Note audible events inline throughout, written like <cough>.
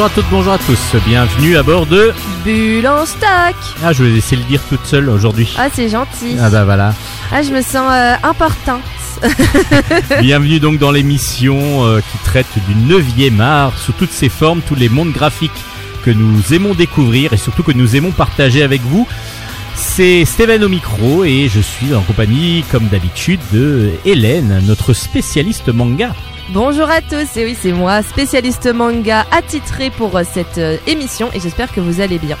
Bonjour à toutes, bonjour à tous, bienvenue à bord de... Bulle en stock Ah, je vais laisser le dire toute seule aujourd'hui. Ah, c'est gentil. Ah bah voilà. Ah, je me sens euh, importante. <laughs> Bienvenue donc dans l'émission euh, qui traite du 9e art sous toutes ses formes, tous les mondes graphiques que nous aimons découvrir et surtout que nous aimons partager avec vous. C'est Steven au micro et je suis en compagnie, comme d'habitude, de Hélène, notre spécialiste manga. Bonjour à tous, et oui, c'est moi, spécialiste manga attitré pour euh, cette euh, émission, et j'espère que vous allez bien.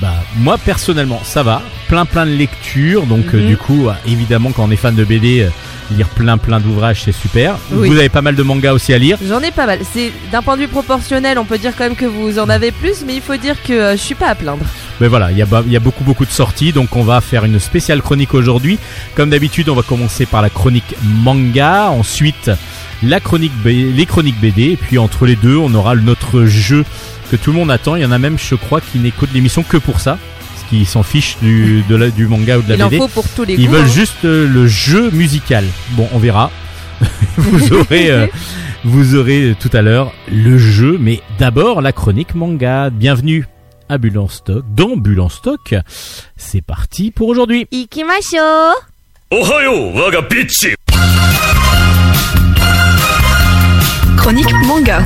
Bah moi personnellement ça va, plein plein de lectures, donc euh, Mhm. du coup évidemment quand on est fan de BD, euh, lire plein plein d'ouvrages c'est super. Oui. Vous avez pas mal de mangas aussi à lire. J'en ai pas mal. C'est d'un point de vue proportionnel, on peut dire quand même que vous en avez plus, mais il faut dire que euh, je suis pas à plaindre. Mais voilà, il y, a, y a beaucoup beaucoup de sorties, donc on va faire une spéciale chronique aujourd'hui. Comme d'habitude, on va commencer par la chronique manga, ensuite la chronique B- les chroniques BD, et puis entre les deux, on aura notre jeu que tout le monde attend. Il y en a même, je crois, qui n'écoutent l'émission que pour ça, parce qu'ils s'en fichent du, de la- du manga ou de la il en BD. faut pour tous les Ils goûts, veulent hein. juste euh, le jeu musical. Bon, on verra. <laughs> vous <laughs> aurez, euh, vous aurez tout à l'heure le jeu, mais d'abord la chronique manga. Bienvenue à Bulle en stock, dans Bulle en stock. C'est parti pour aujourd'hui. Ikimasho おは Chronique manga.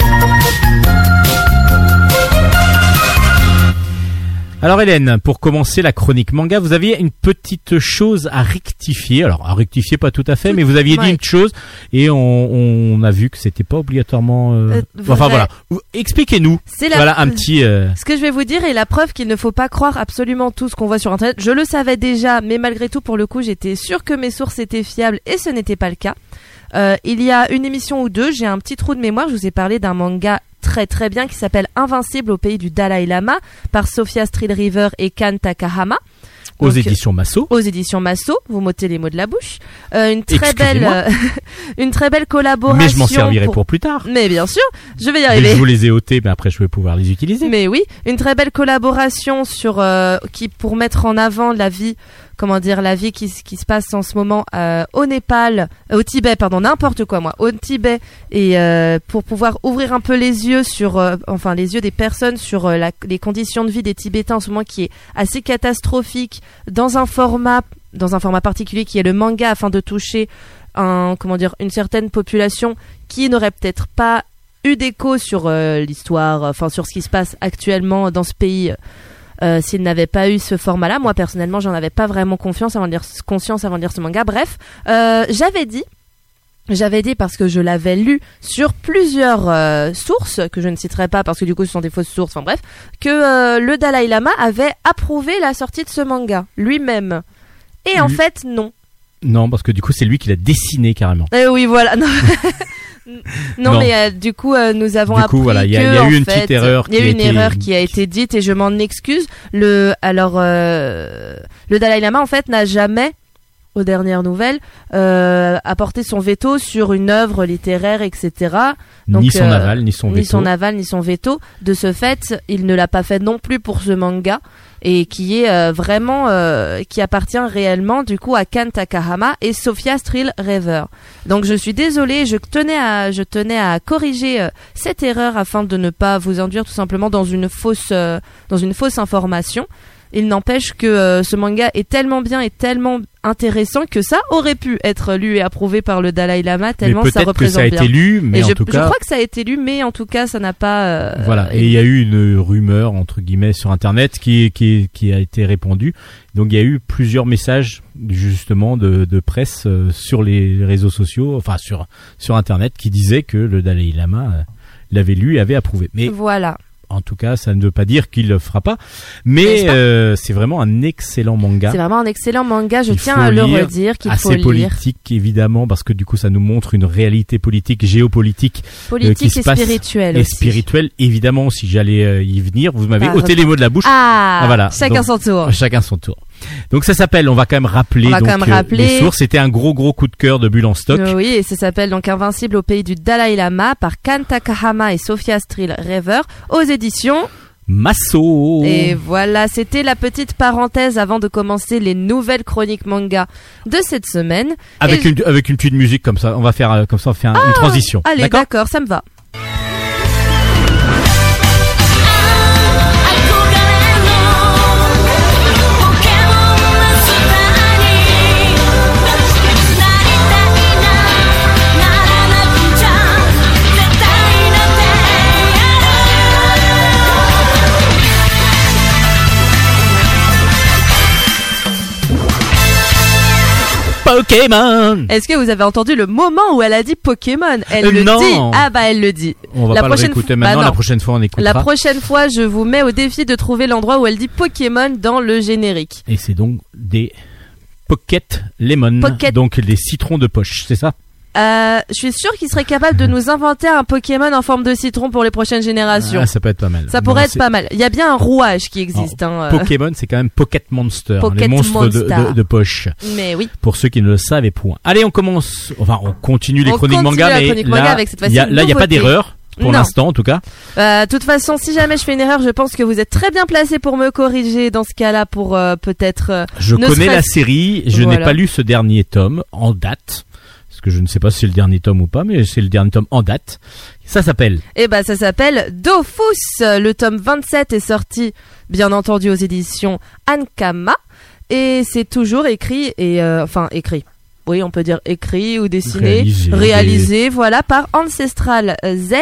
Alors Hélène, pour commencer la chronique manga, vous aviez une petite chose à rectifier. Alors à rectifier pas tout à fait, Tout- mais vous aviez dit une chose et on, on a vu que c'était pas obligatoirement. euh, Euh, Enfin vrai. voilà, expliquez-nous. C'est la Voilà un petit. euh, Ce que je vais vous dire est la preuve qu'il ne faut pas croire absolument tout ce qu'on voit sur internet. Je le savais déjà, mais malgré tout, pour le coup, j'étais sûre que mes sources étaient fiables et ce n'était pas le cas. Euh, il y a une émission ou deux, j'ai un petit trou de mémoire, je vous ai parlé d'un manga très très bien qui s'appelle Invincible au pays du Dalai Lama par Sophia Street River et Kan Takahama. aux éditions Masso. aux éditions Masso, vous m'ôtez les mots de la bouche. Euh, une très belle, euh, <laughs> une très belle collaboration. Mais je m'en servirai pour plus tard. Mais bien sûr, je vais y Mais arriver. je vous les ai ôtés, mais après je vais pouvoir les utiliser. Mais oui, une très belle collaboration sur euh, qui pour mettre en avant la vie, comment dire, la vie qui, se passe en ce moment euh, au Népal, euh, au Tibet, pardon, n'importe quoi moi, au Tibet et euh, pour pouvoir ouvrir un peu les yeux sur, enfin les yeux des personnes sur les conditions de vie des Tibétains en ce moment qui est assez catastrophique dans un format, dans un format particulier qui est le manga afin de toucher un, comment dire, une certaine population qui n'aurait peut-être pas eu d'écho sur l'histoire, enfin sur ce qui se passe actuellement dans ce pays. Euh, s'il n'avait pas eu ce format-là, moi personnellement, j'en avais pas vraiment confiance avant de lire, conscience avant de lire ce manga. Bref, euh, j'avais dit, j'avais dit parce que je l'avais lu sur plusieurs euh, sources que je ne citerai pas parce que du coup ce sont des fausses sources. Enfin bref, que euh, le Dalai Lama avait approuvé la sortie de ce manga lui-même. Et en fait, non. Non, parce que du coup c'est lui qui l'a dessiné carrément. Eh oui, voilà. Non, <laughs> non, Non. mais euh, du coup, euh, nous avons Du appris coup, voilà, il y a- y eu une fait, petite erreur Il y a qui eu a une été- erreur qui a été dite et je m'en excuse. Le, alors, euh, le Dalai Lama, en fait, n'a jamais, aux dernières nouvelles, euh, apporté son veto sur une œuvre littéraire, etc. Donc, ni son euh, aval, ni son ni veto. son aval, ni son veto. De ce fait, il ne l'a pas fait non plus pour ce manga et qui est euh, vraiment euh, qui appartient réellement du coup à Kan Takahama et Sophia Strill Rever. Donc je suis désolée, je tenais à je tenais à corriger euh, cette erreur afin de ne pas vous induire tout simplement dans une fausse euh, dans une fausse information. Il n'empêche que euh, ce manga est tellement bien et tellement intéressant que ça aurait pu être lu et approuvé par le Dalai Lama mais tellement ça peut-être que représente ça a bien. été lu, mais et en je, tout je cas, crois que ça a été lu, mais en tout cas, ça n'a pas. euh, voilà. Et il y a eu une rumeur entre guillemets sur Internet qui qui qui a été répandue. Donc il y a eu plusieurs messages justement de, de presse euh, sur les réseaux sociaux, enfin sur sur Internet, qui disaient que le Dalai Lama euh, l'avait lu et avait approuvé. Mais Voilà. En tout cas, ça ne veut pas dire qu'il le fera pas. Mais euh, c'est vraiment un excellent manga. C'est vraiment un excellent manga. Je tiens à le redire qu'il assez faut lire. politique évidemment parce que du coup ça nous montre une réalité politique géopolitique Politique qui se et passe spirituelle et aussi. spirituelle évidemment si j'allais euh, y venir vous m'avez ôté les mots de la bouche Ah, Ah, voilà. Chacun Donc, son tour. chacun son tour donc ça s'appelle on va quand même rappeler On va donc, quand même euh, rappeler. les sources c'était un gros gros coup de cœur de Bulle en stock oui, et ça s'appelle donc Invincible au pays du Dalai Lama par Kan Takahama et Sophia Strill Rever aux éditions. Masso Et voilà, c'était la petite parenthèse avant de commencer les nouvelles chroniques manga de cette semaine. avec et une avec une petite musique comme ça on va faire euh, comme ça on fait un- une transition Allez, d'accord, ça me va. Pokémon. Est-ce que vous avez entendu le moment où elle a dit Pokémon? Elle Euh, le non. dit. Ah bah elle le dit. On va La pas le prochaine réécouter maintenant. bah la prochaine fois, on écoutera. La prochaine fois, je vous mets au défi de trouver l'endroit où elle dit Pokémon dans le générique. Et c'est donc des Pocket Lemon. Pocket. Donc des citrons de poche, c'est ça? Euh, je suis sûre qu'il serait capable de nous inventer un Pokémon en forme de citron pour les prochaines générations. Ah, Ça peut être pas mal. Ça pourrait Non, être pas mal. Il y a bien un rouage qui existe. hein, euh, Pokémon, c'est quand même Pocket Monster, Pocket les monstres de, Monster. de- de poche. mais oui. Pour ceux qui ne le savaient point. Allez, on commence. Enfin, on continue les On chroniques continue manga, mais chronique là, manga avec cette y a- là, il n'y a pas d'erreur. Pour l'instant, en tout cas. Euh, De toute façon, si jamais je fais une erreur, je pense que vous êtes très bien placé pour me corriger dans ce cas-là, pour euh, peut-être. euh, Je connais la série. Je n'ai pas lu ce dernier tome en date. Que je ne sais pas si c'est le dernier tome ou pas, mais c'est le dernier tome en date. Ça s'appelle Eh ben, ça s'appelle Dofus. Le tome 27 est sorti, bien entendu, aux éditions Ankama. Et c'est toujours écrit, et euh, enfin, écrit. Oui, on peut dire écrit ou dessiné, Réalisé. réalisé, voilà, par Ancestral Z,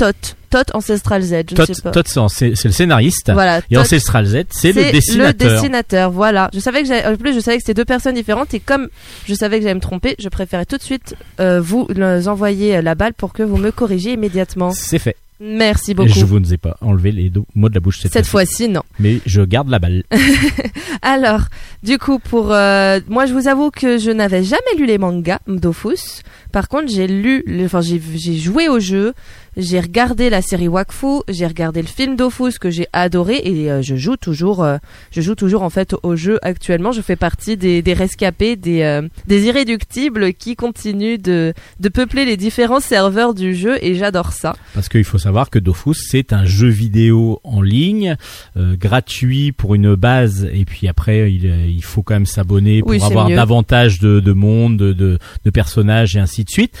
Tot. Tot Ancestral Z, je ne Todd, sais pas. Todd, c'est le scénariste. Voilà, Et Tot, Ancestral Z, c'est le dessinateur. dessinateur, voilà. Je savais que en plus je savais que c'était deux personnes différentes et comme je savais que j'allais me tromper, je préférais tout de suite euh, vous envoyer la balle pour que vous me corrigiez immédiatement. C'est fait. Merci beaucoup. je vous ne ai pas enlevé les mots de la bouche cette, Cette fois-ci. fois-ci, non. Mais je garde la balle. <laughs> Alors, du coup, pour euh, moi, je vous avoue que je n'avais jamais lu les mangas Dofus. Par contre, j'ai lu, enfin, j'ai j'ai joué au jeu, j'ai regardé la série Wakfu, j'ai regardé le film Dofus que j'ai adoré et euh, je joue toujours, euh, je joue toujours en fait au jeu actuellement. Je fais partie des, des rescapés, des, euh, des irréductibles qui continuent de, de peupler les différents serveurs du jeu et j'adore ça. Parce qu'il faut savoir que Dofus, c'est un jeu vidéo en ligne, gratuit pour une base, et puis après, il, il faut quand même s'abonner pour Oui, avoir mieux. davantage de, de monde, de, de, de personnages, et ainsi de suite.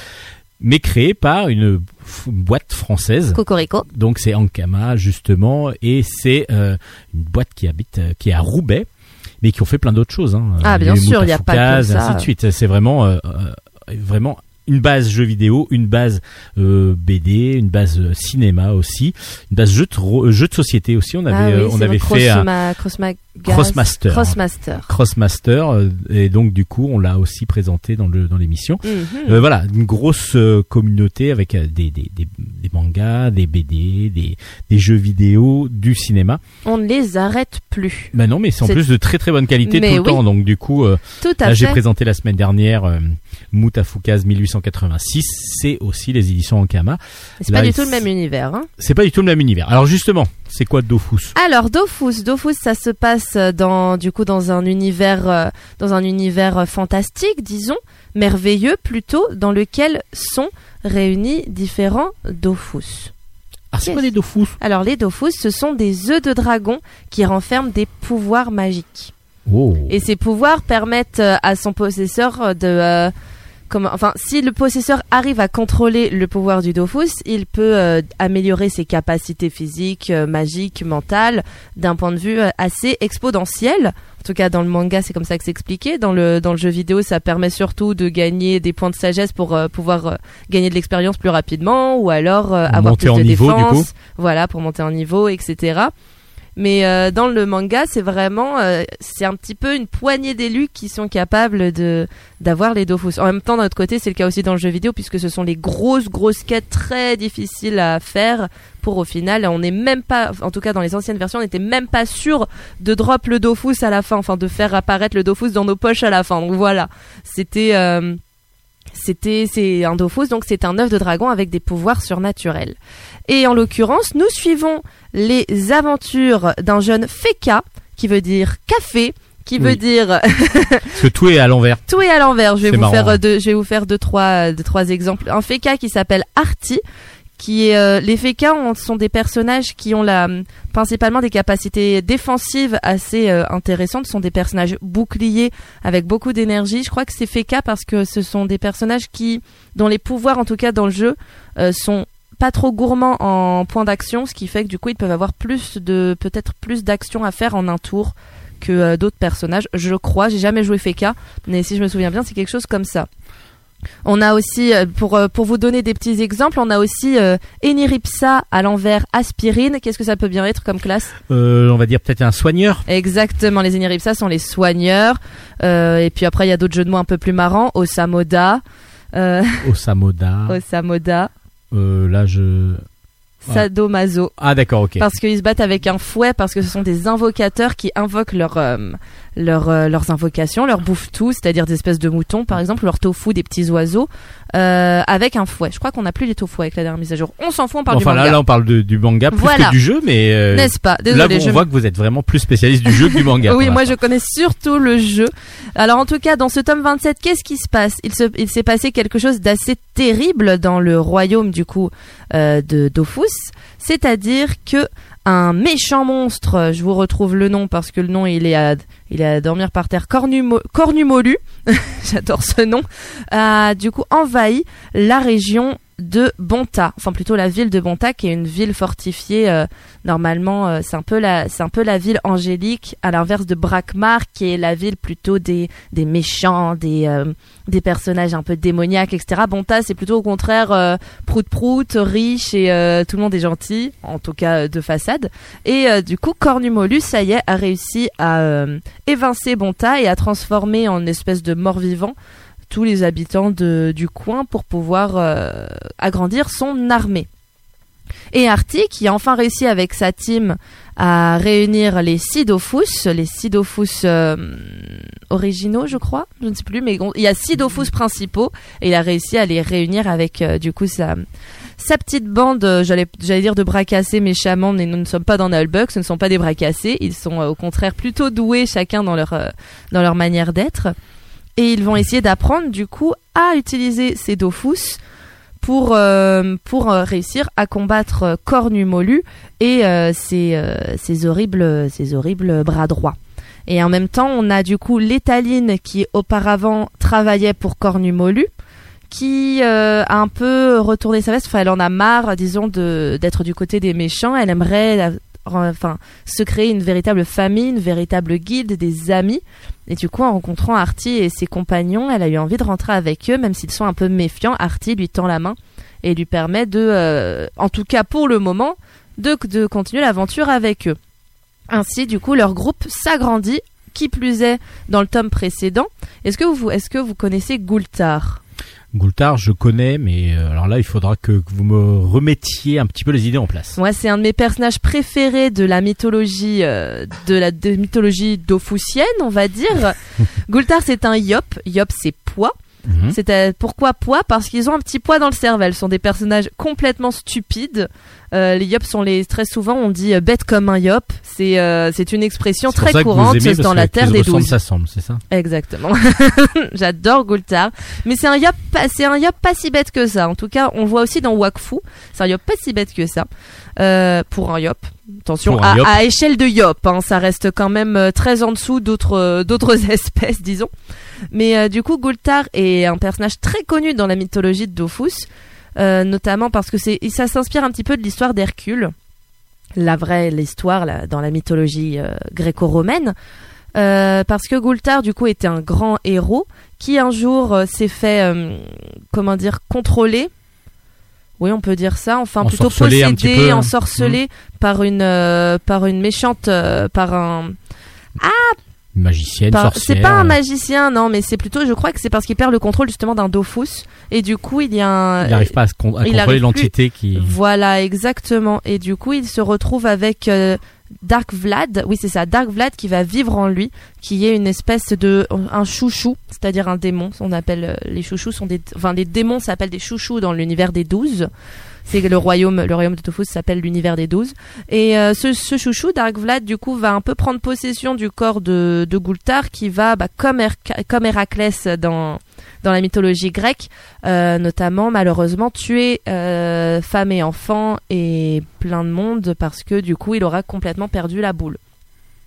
Mais créé par une boîte française. Cocorico. Donc c'est Ankama justement, et c'est euh, une boîte qui habite, euh, qui est à Roubaix, mais qui ont fait plein d'autres choses. Hein. Ah, bien Les sûr, il y a pas que ça. ainsi de suite. C'est vraiment, euh, vraiment une base jeu vidéo, une base euh, BD, une base cinéma aussi, une base jeu de, jeu de société aussi. On avait, ah oui, euh, on avait fait un Crossmaster. Crossmaster. Crossmaster, euh, et donc du coup on l'a aussi présenté dans le dans l'émission. Mhm. Euh, voilà, une grosse euh, communauté avec des, des, des, des mangas, des BD, des, des jeux vidéo, du cinéma. On ne les arrête plus. Bah non, mais c'est en C'est- plus de très très bonne qualité Mais tout le oui. temps. Donc du coup, euh, Tout à là j'ai présenté la semaine dernière euh, Moutafoukaz 1886. C'est aussi les éditions Ankama. C'est là, pas du tout le même univers. Hein. C'est pas du tout le même univers. Alors justement, c'est quoi Dofus? Alors Dofus, Dofus, ça se passe dans du coup dans un univers euh, dans un univers fantastique, disons, merveilleux plutôt, dans lequel sont réunis différents Dofus. Ah, c'est Yes. quoi des Dofus? Alors les Dofus, ce sont des œufs de dragon qui renferment des pouvoirs magiques. Oh. Et ces pouvoirs permettent euh, à son possesseur de euh, comment enfin si le possesseur arrive à contrôler le pouvoir du Dofus, il peut euh, améliorer ses capacités physiques, euh, magiques, mentales d'un point de vue euh, assez exponentiel. En tout cas dans le manga, c'est comme ça que c'est expliqué. Dans le dans le jeu vidéo, ça permet surtout de gagner des points de sagesse pour euh, pouvoir euh, gagner de l'expérience plus rapidement ou alors euh, avoir monter plus de niveau, du défense. coup. Voilà, pour monter en niveau, etc. Mais euh, dans le manga, c'est vraiment, euh, c'est un petit peu une poignée d'élus qui sont capables de d'avoir les Dofus. En même temps, d'un autre côté, c'est le cas aussi dans le jeu vidéo puisque ce sont les grosses grosses quêtes très difficiles à faire. Pour au final, on n'est même pas, en tout cas dans les anciennes versions, on n'était même pas sûr de drop le Dofus à la fin, enfin de faire apparaître le Dofus dans nos poches à la fin. Donc voilà, c'était euh, c'était c'est un donc c'est un œuf de dragon avec des pouvoirs surnaturels. Et en l'occurrence, nous suivons les aventures d'un jeune Feka, qui veut dire café, qui veut dire <laughs> Parce que tout est à l'envers. tout est à l'envers. Je vais vous marrant, faire hein. euh, deux, je vais vous faire deux trois, deux, trois exemples. Un Feka qui s'appelle Artie, qui euh, les ont- sont des personnages qui ont la principalement des capacités défensives assez euh, intéressantes. Ce sont des personnages boucliers avec beaucoup d'énergie. Je crois que c'est Feka parce que ce sont des personnages qui dont les pouvoirs en tout cas dans le jeu euh, sont pas trop gourmands en points d'action, ce qui fait que du coup ils peuvent avoir plus de peut-être plus d'actions à faire en un tour que euh, d'autres personnages. Je crois, j'ai jamais joué Feka, mais si je me souviens bien, c'est quelque chose comme ça. On a aussi, euh, pour, euh, pour vous donner des petits exemples, on a aussi euh, Eniripsa à l'envers aspirine. Qu'est-ce que ça peut bien être comme classe? Euh, on va dire peut-être un soigneur. Exactement, les Eniripsa sont les soigneurs. Euh, et puis après, il y a d'autres jeux de mots un peu plus marrants. Osamoda, euh, <laughs> Osamoda. Osamoda, là, je. Ouais. Sadomaso. Ah, d'accord, ok. Parce qu'ils se battent avec un fouet, parce que ce sont des invocateurs qui invoquent leur, euh, leur, euh, leurs invocations, leur bouffe-tout, c'est-à-dire des espèces de moutons, par exemple, leur tofu, des petits oiseaux, euh, avec un fouet. Je crois qu'on n'a plus les tofu avec la dernière mise à jour. On s'en fout, on parle enfin, du là, manga. là, on parle de- du manga plus Voilà. que du jeu, mais. euh, N'est-ce pas? Là, on je voit que vous êtes vraiment plus spécialiste du jeu que du manga. <laughs> Oui, moi je connais surtout le jeu. Alors en tout cas, dans ce tome 27, qu'est-ce qui se passe? Il se, il s'est passé quelque chose d'assez terrible dans le royaume du coup euh, de Dofus, c'est-à-dire que un méchant monstre, euh, je vous retrouve le nom parce que le nom il est à, il est à dormir par terre, Cornumo, Cornumolu, <laughs> j'adore ce nom, a du coup envahi la région de Bonta, enfin plutôt la ville de Bonta qui est une ville fortifiée euh, normalement euh, c'est un peu la c'est un peu la ville angélique à l'inverse de Brakmar qui est la ville plutôt des des méchants des euh, des personnages un peu démoniaques etc Bonta c'est plutôt au contraire prout prout riche et tout le monde est gentil en tout cas de façade. Et du coup Cornumolus ça y est a réussi à évincer Bonta et à transformer en espèce de mort-vivant tous les habitants de, du coin pour pouvoir euh, agrandir son armée. Et Artie, qui a enfin réussi avec sa team à réunir les Sidofus, les Sidofus euh, originaux, je crois, je ne sais plus, mais il y a six Dofus principaux, et il a réussi à les réunir avec euh, du coup sa, sa petite bande, euh, j'allais dire de bras cassés méchamment, mais nous ne sommes pas dans Nullbuck, ce ne sont pas des bras cassés, ils sont au contraire plutôt doués chacun dans leur, dans leur manière d'être. Et ils vont essayer d'apprendre du coup à utiliser ces Dofus pour, euh, pour euh, réussir à combattre euh, Cornumolu et euh, ses, horribles, bras droits. Et en même temps, on a du coup l'étaline qui auparavant travaillait pour Cornumolu, qui a un peu retourné sa veste. Enfin, elle en a marre, disons, d'être du côté des méchants. Elle aimerait, enfin, se créer une véritable famille, une véritable guilde, des amis. Et du coup, en rencontrant Artie et ses compagnons, elle a eu envie de rentrer avec eux, même s'ils sont un peu méfiants. Artie lui tend la main et lui permet de, euh, en tout cas pour le moment, de, continuer l'aventure avec eux. Ainsi, du coup, leur groupe s'agrandit. Qui plus est, dans le tome précédent, est-ce que vous, est-ce que vous connaissez Gultar? Goultar, je connais, mais euh, alors là, il faudra que, que vous me remettiez un petit peu les idées en place. Moi, c'est un de mes personnages préférés de la mythologie, euh, de la de mythologie dofusienne, on va dire. <laughs> Gultar, c'est un yop. Yop, c'est poids. Mhm. C'est euh, pourquoi poids? Parce qu'ils ont un petit poids dans le cervelle. Ce sont des personnages complètement stupides. Euh, les yops sont les très souvent on dit euh, bête comme un yop. C'est euh, c'est une expression très courante aimez, dans la terre des douze. ça semble, c'est ça? Exactement. <laughs> J'adore Gultar. Mais c'est un yop, pas- c'est un yop pas si bête que ça. En tout cas, on voit aussi dans Wakfu. C'est un yop pas si bête que ça. Pour un yop. Attention, un à, yop. à échelle de yop, hein, ça reste quand même très en dessous d'autres d'autres <laughs> espèces, disons. Mais euh, du coup, Gultar est un personnage très connu dans la mythologie de Dofus, euh, notamment parce que c'est ça s'inspire un petit peu de l'histoire d'Hercule, la vraie l'histoire dans la mythologie euh, gréco-romaine. Parce que Gultar du coup était un grand héros qui un jour s'est fait comment dire contrôler oui on peut dire ça enfin plutôt possédé peu. ensorcelé par une euh, par une méchante euh, par un Magicienne, sorcière. c'est pas un magicien non mais c'est plutôt je crois que c'est parce qu'il perd le contrôle justement d'un Dofus et du coup il y a un Il n'arrive pas à, se con- à contrôler l'entité qui. voilà, exactement. Et du coup, il se retrouve avec euh, Dark Vlad. Oui, c'est ça, Dark Vlad qui va vivre en lui, qui est une espèce de un chouchou, c'est-à-dire un démon. On appelle euh, les chouchous sont des, enfin les démons s'appellent des chouchous dans l'univers des douze. C'est le royaume, le royaume de Tofu s'appelle l'univers des douze. Et euh, ce, ce chouchou, Dark Vlad, du coup, va un peu prendre possession du corps de, de Gultar, qui va, bah, comme, comme Héraclès dans dans la mythologie grecque, euh, notamment malheureusement tuer euh, femmes et enfants et plein de monde parce que du coup il aura complètement perdu la boule.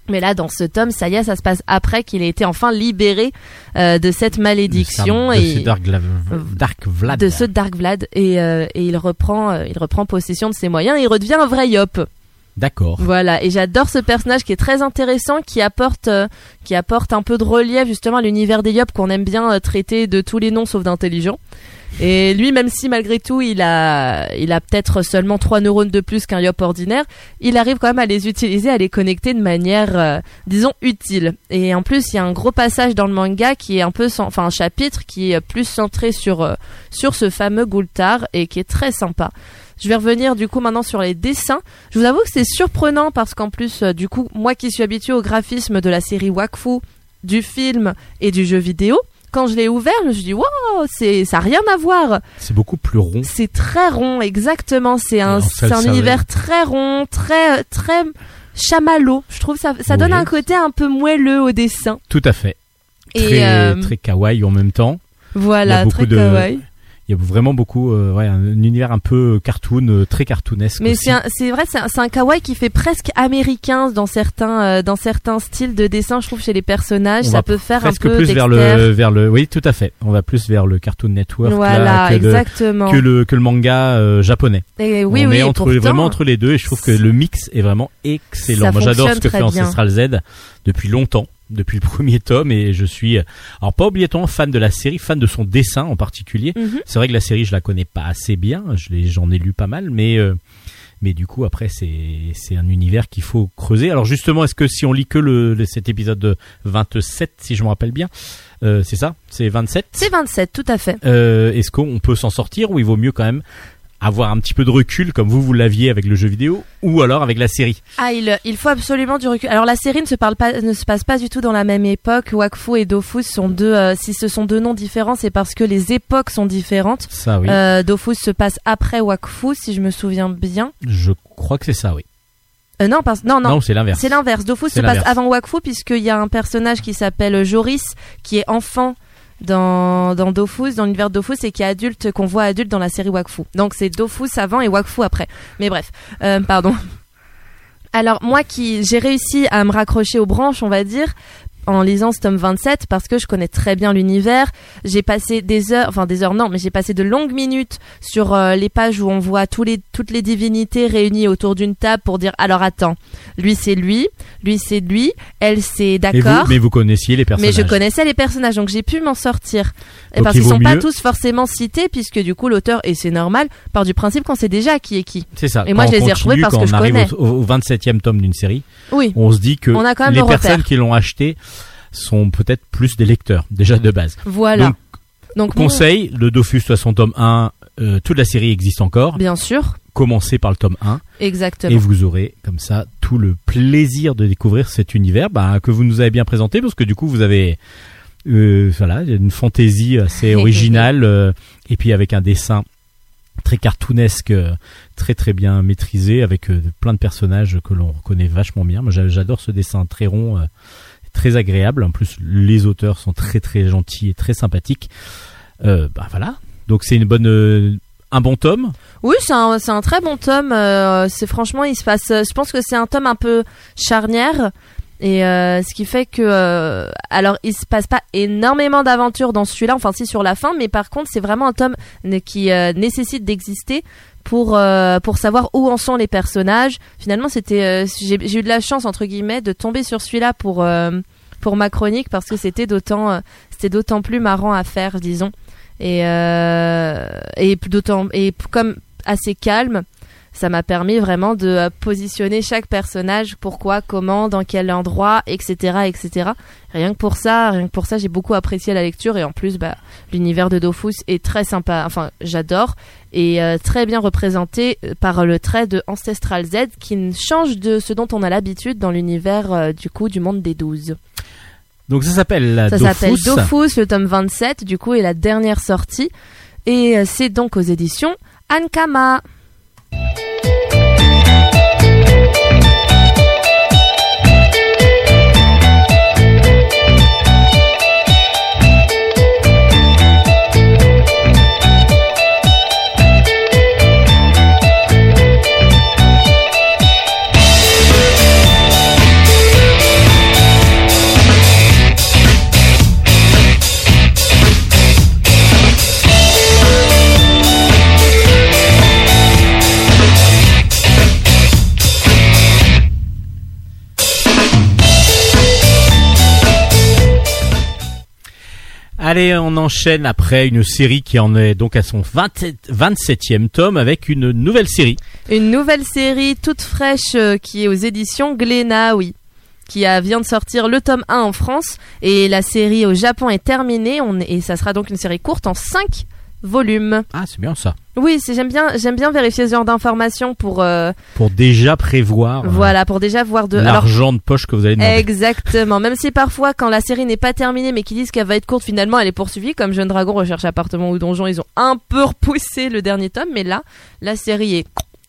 Mais là, dans ce tome, ça y est, ça se passe après qu'il ait été enfin libéré euh, de cette malédiction de ce et Dark, Gla- Dark Vlad. de ce Dark Vlad et, euh, et il reprend, euh, il reprend possession de ses moyens et il redevient un vrai yop. D'accord. Voilà, et j'adore ce personnage qui est très intéressant, qui apporte, euh, qui apporte un peu de relief justement à l'univers des Yop qu'on aime bien euh, traiter de tous les noms sauf d'intelligent. Et lui, même si malgré tout il a, il a peut-être seulement trois neurones de plus qu'un Yop ordinaire, il arrive quand même à les utiliser, à les connecter de manière, euh, disons, utile. Et en plus, il y a un gros passage dans le manga qui est un peu, enfin un chapitre qui est plus centré sur euh, sur ce fameux Gultar et qui est très sympa. Je vais revenir du coup maintenant sur les dessins. Je vous avoue que c'est surprenant parce qu'en plus, euh, du coup, moi qui suis habituée au graphisme de la série Wakfu, du film et du jeu vidéo, quand je l'ai ouvert, je me suis dit, wow, c'est, ça n'a rien à voir. C'est beaucoup plus rond. C'est très rond, exactement. C'est un, c'est univers très rond, très, très chamallow. Je trouve ça, ça donne un côté un peu moelleux au dessin. Tout à fait. Et Très, euh, très kawaii en même temps. Voilà, très de- kawaii. Il y a vraiment beaucoup, euh, ouais, un, un univers un peu cartoon, euh, très cartoonesque. Mais c'est vrai, c'est un, un kawaii qui fait presque américain dans certains, euh, dans certains styles de dessin, je trouve, chez les personnages. On ça peut faire un peu plus vers le, vers le, oui, tout à fait. On va plus vers le Cartoon Network là, que, le, que le que le manga euh, japonais. Et oui, on oui, est entre pourtant, vraiment entre les deux et je trouve que le mix est vraiment excellent. Moi, j'adore ce que fait bien. Ancestral Z depuis longtemps, depuis le premier tome et je suis euh, alors pas obligatoirement fan de la série, fan de son dessin en particulier. Mhm. C'est vrai que la série, je la connais pas assez bien. J'en ai lu pas mal, mais euh, mais du coup après c'est c'est un univers qu'il faut creuser. Alors justement, est-ce que si on lit que le, le- cet épisode de 27, si je me rappelle bien, euh, c'est ça, c'est 27. C'est 27, tout à fait. Euh, est-ce qu'on peut s'en sortir ou il vaut mieux quand même avoir un petit peu de recul comme vous vous l'aviez avec le jeu vidéo ou alors avec la série Ah, il, il faut absolument du recul. Alors la série ne se parle pas, ne se passe pas du tout dans la même époque. Wakfu et Dofus sont deux. euh, si ce sont deux noms différents, c'est parce que les époques sont différentes. Ça oui, Euh, Dofus se passe après Wakfu, si je me souviens bien. je crois que c'est ça oui. Euh, non, parce, non, non. Non, c'est l'inverse. C'est l'inverse. Dofus se passe avant Wakfu puisqu'il y a un personnage qui s'appelle Joris qui est enfant dans, dans Dofus, dans l'univers de Dofus et qui est adulte, qu'on voit adulte dans la série Wakfu. Donc c'est Dofus avant et Wakfu après. Mais bref, euh, pardon. <laughs> Alors moi qui j'ai réussi à me raccrocher aux branches, on va dire, en lisant ce tome 27 parce que je connais très bien l'univers. J'ai passé des heures, enfin des heures non, mais j'ai passé de longues minutes sur euh, les pages où on voit tous les, toutes les divinités réunies autour d'une table pour dire alors attends, lui c'est lui, lui c'est lui, elle c'est d'accord. mais vous connaissiez les Mais personnages. je connaissais les personnages, donc j'ai pu m'en sortir. Et Donc, parce il qu'ils sont pas tous forcément cités, puisque du coup l'auteur, et c'est normal, part du principe qu'on sait déjà qui est qui. C'est ça. Et moi, je les ai retrouvés parce quand que on je arrive connais. au, au 27e tome d'une série, Oui, on se dit que On a quand même les personnes qui l'ont acheté sont peut-être plus des lecteurs déjà de base. voilà. Donc, Conseil, le Dofus, de toute façon, tome 1, euh, toute la série existe encore. bien sûr, Commencez par le tome 1 exactement. et vous aurez comme ça tout le plaisir de découvrir cet univers bah, que vous nous avez bien présenté parce que du coup vous avez euh, voilà une fantaisie assez <laughs> originale euh, et puis avec un dessin très cartoonesque, très très bien maîtrisé avec plein de personnages que l'on reconnaît vachement bien. Moi j'a- j'adore ce dessin très rond, très agréable. En plus les auteurs sont très très gentils et très sympathiques. Euh, bah voilà. Donc c'est une bonne euh, un bon tome. Oui, c'est un, un très bon tome. euh, c'est franchement, il se passe. euh, Je pense que c'est un tome un peu charnière. Et ce qui fait que, alors, il se passe pas énormément d'aventures dans celui-là, enfin si sur la fin, mais par contre, c'est vraiment un tome qui nécessite d'exister pour euh, pour savoir où en sont les personnages. Finalement, c'était, euh, j'ai eu de la chance entre guillemets de tomber sur celui-là pour euh, pour ma chronique parce que c'était d'autant euh, c'était d'autant plus marrant à faire, disons, et euh, et d'autant et comme assez calme ça m'a permis vraiment de euh, positionner chaque personnage, pourquoi, comment, dans quel endroit, etc., etc. Rien que pour ça, rien que pour ça, j'ai beaucoup apprécié la lecture et en plus, bah, l'univers de Dofus est très sympa. Enfin, j'adore et euh, très bien représenté euh, par le trait de Ancestral Z qui change de ce dont on a l'habitude dans l'univers euh, du coup du monde des 12. Donc ça s'appelle Ça s'appelle Dofus, le tome 27, du coup, est la dernière sortie. Et c'est donc aux éditions Ankama. Allez, on enchaîne après une série qui en est donc à son 27, 27e tome avec une nouvelle série. Une nouvelle série toute fraîche euh, qui est aux éditions Glénat, oui. Qui vient de sortir le tome 1 en France et la série au Japon est terminée et ça sera donc une série courte en 5 volumes. Ah, c'est bien ça. Oui, c'est- j'aime bien, j'aime bien vérifier ce genre d'informations pour, euh, Pour déjà prévoir euh, voilà, pour déjà voir de. L'argent de poche que vous allez demander. Exactement. Même si parfois, quand la série n'est pas terminée, mais qu'ils disent qu'elle va être courte, finalement, elle est poursuivie. Comme Jeune Dragon recherche appartement ou donjon, ils ont un peu repoussé le dernier tome, mais là, la série est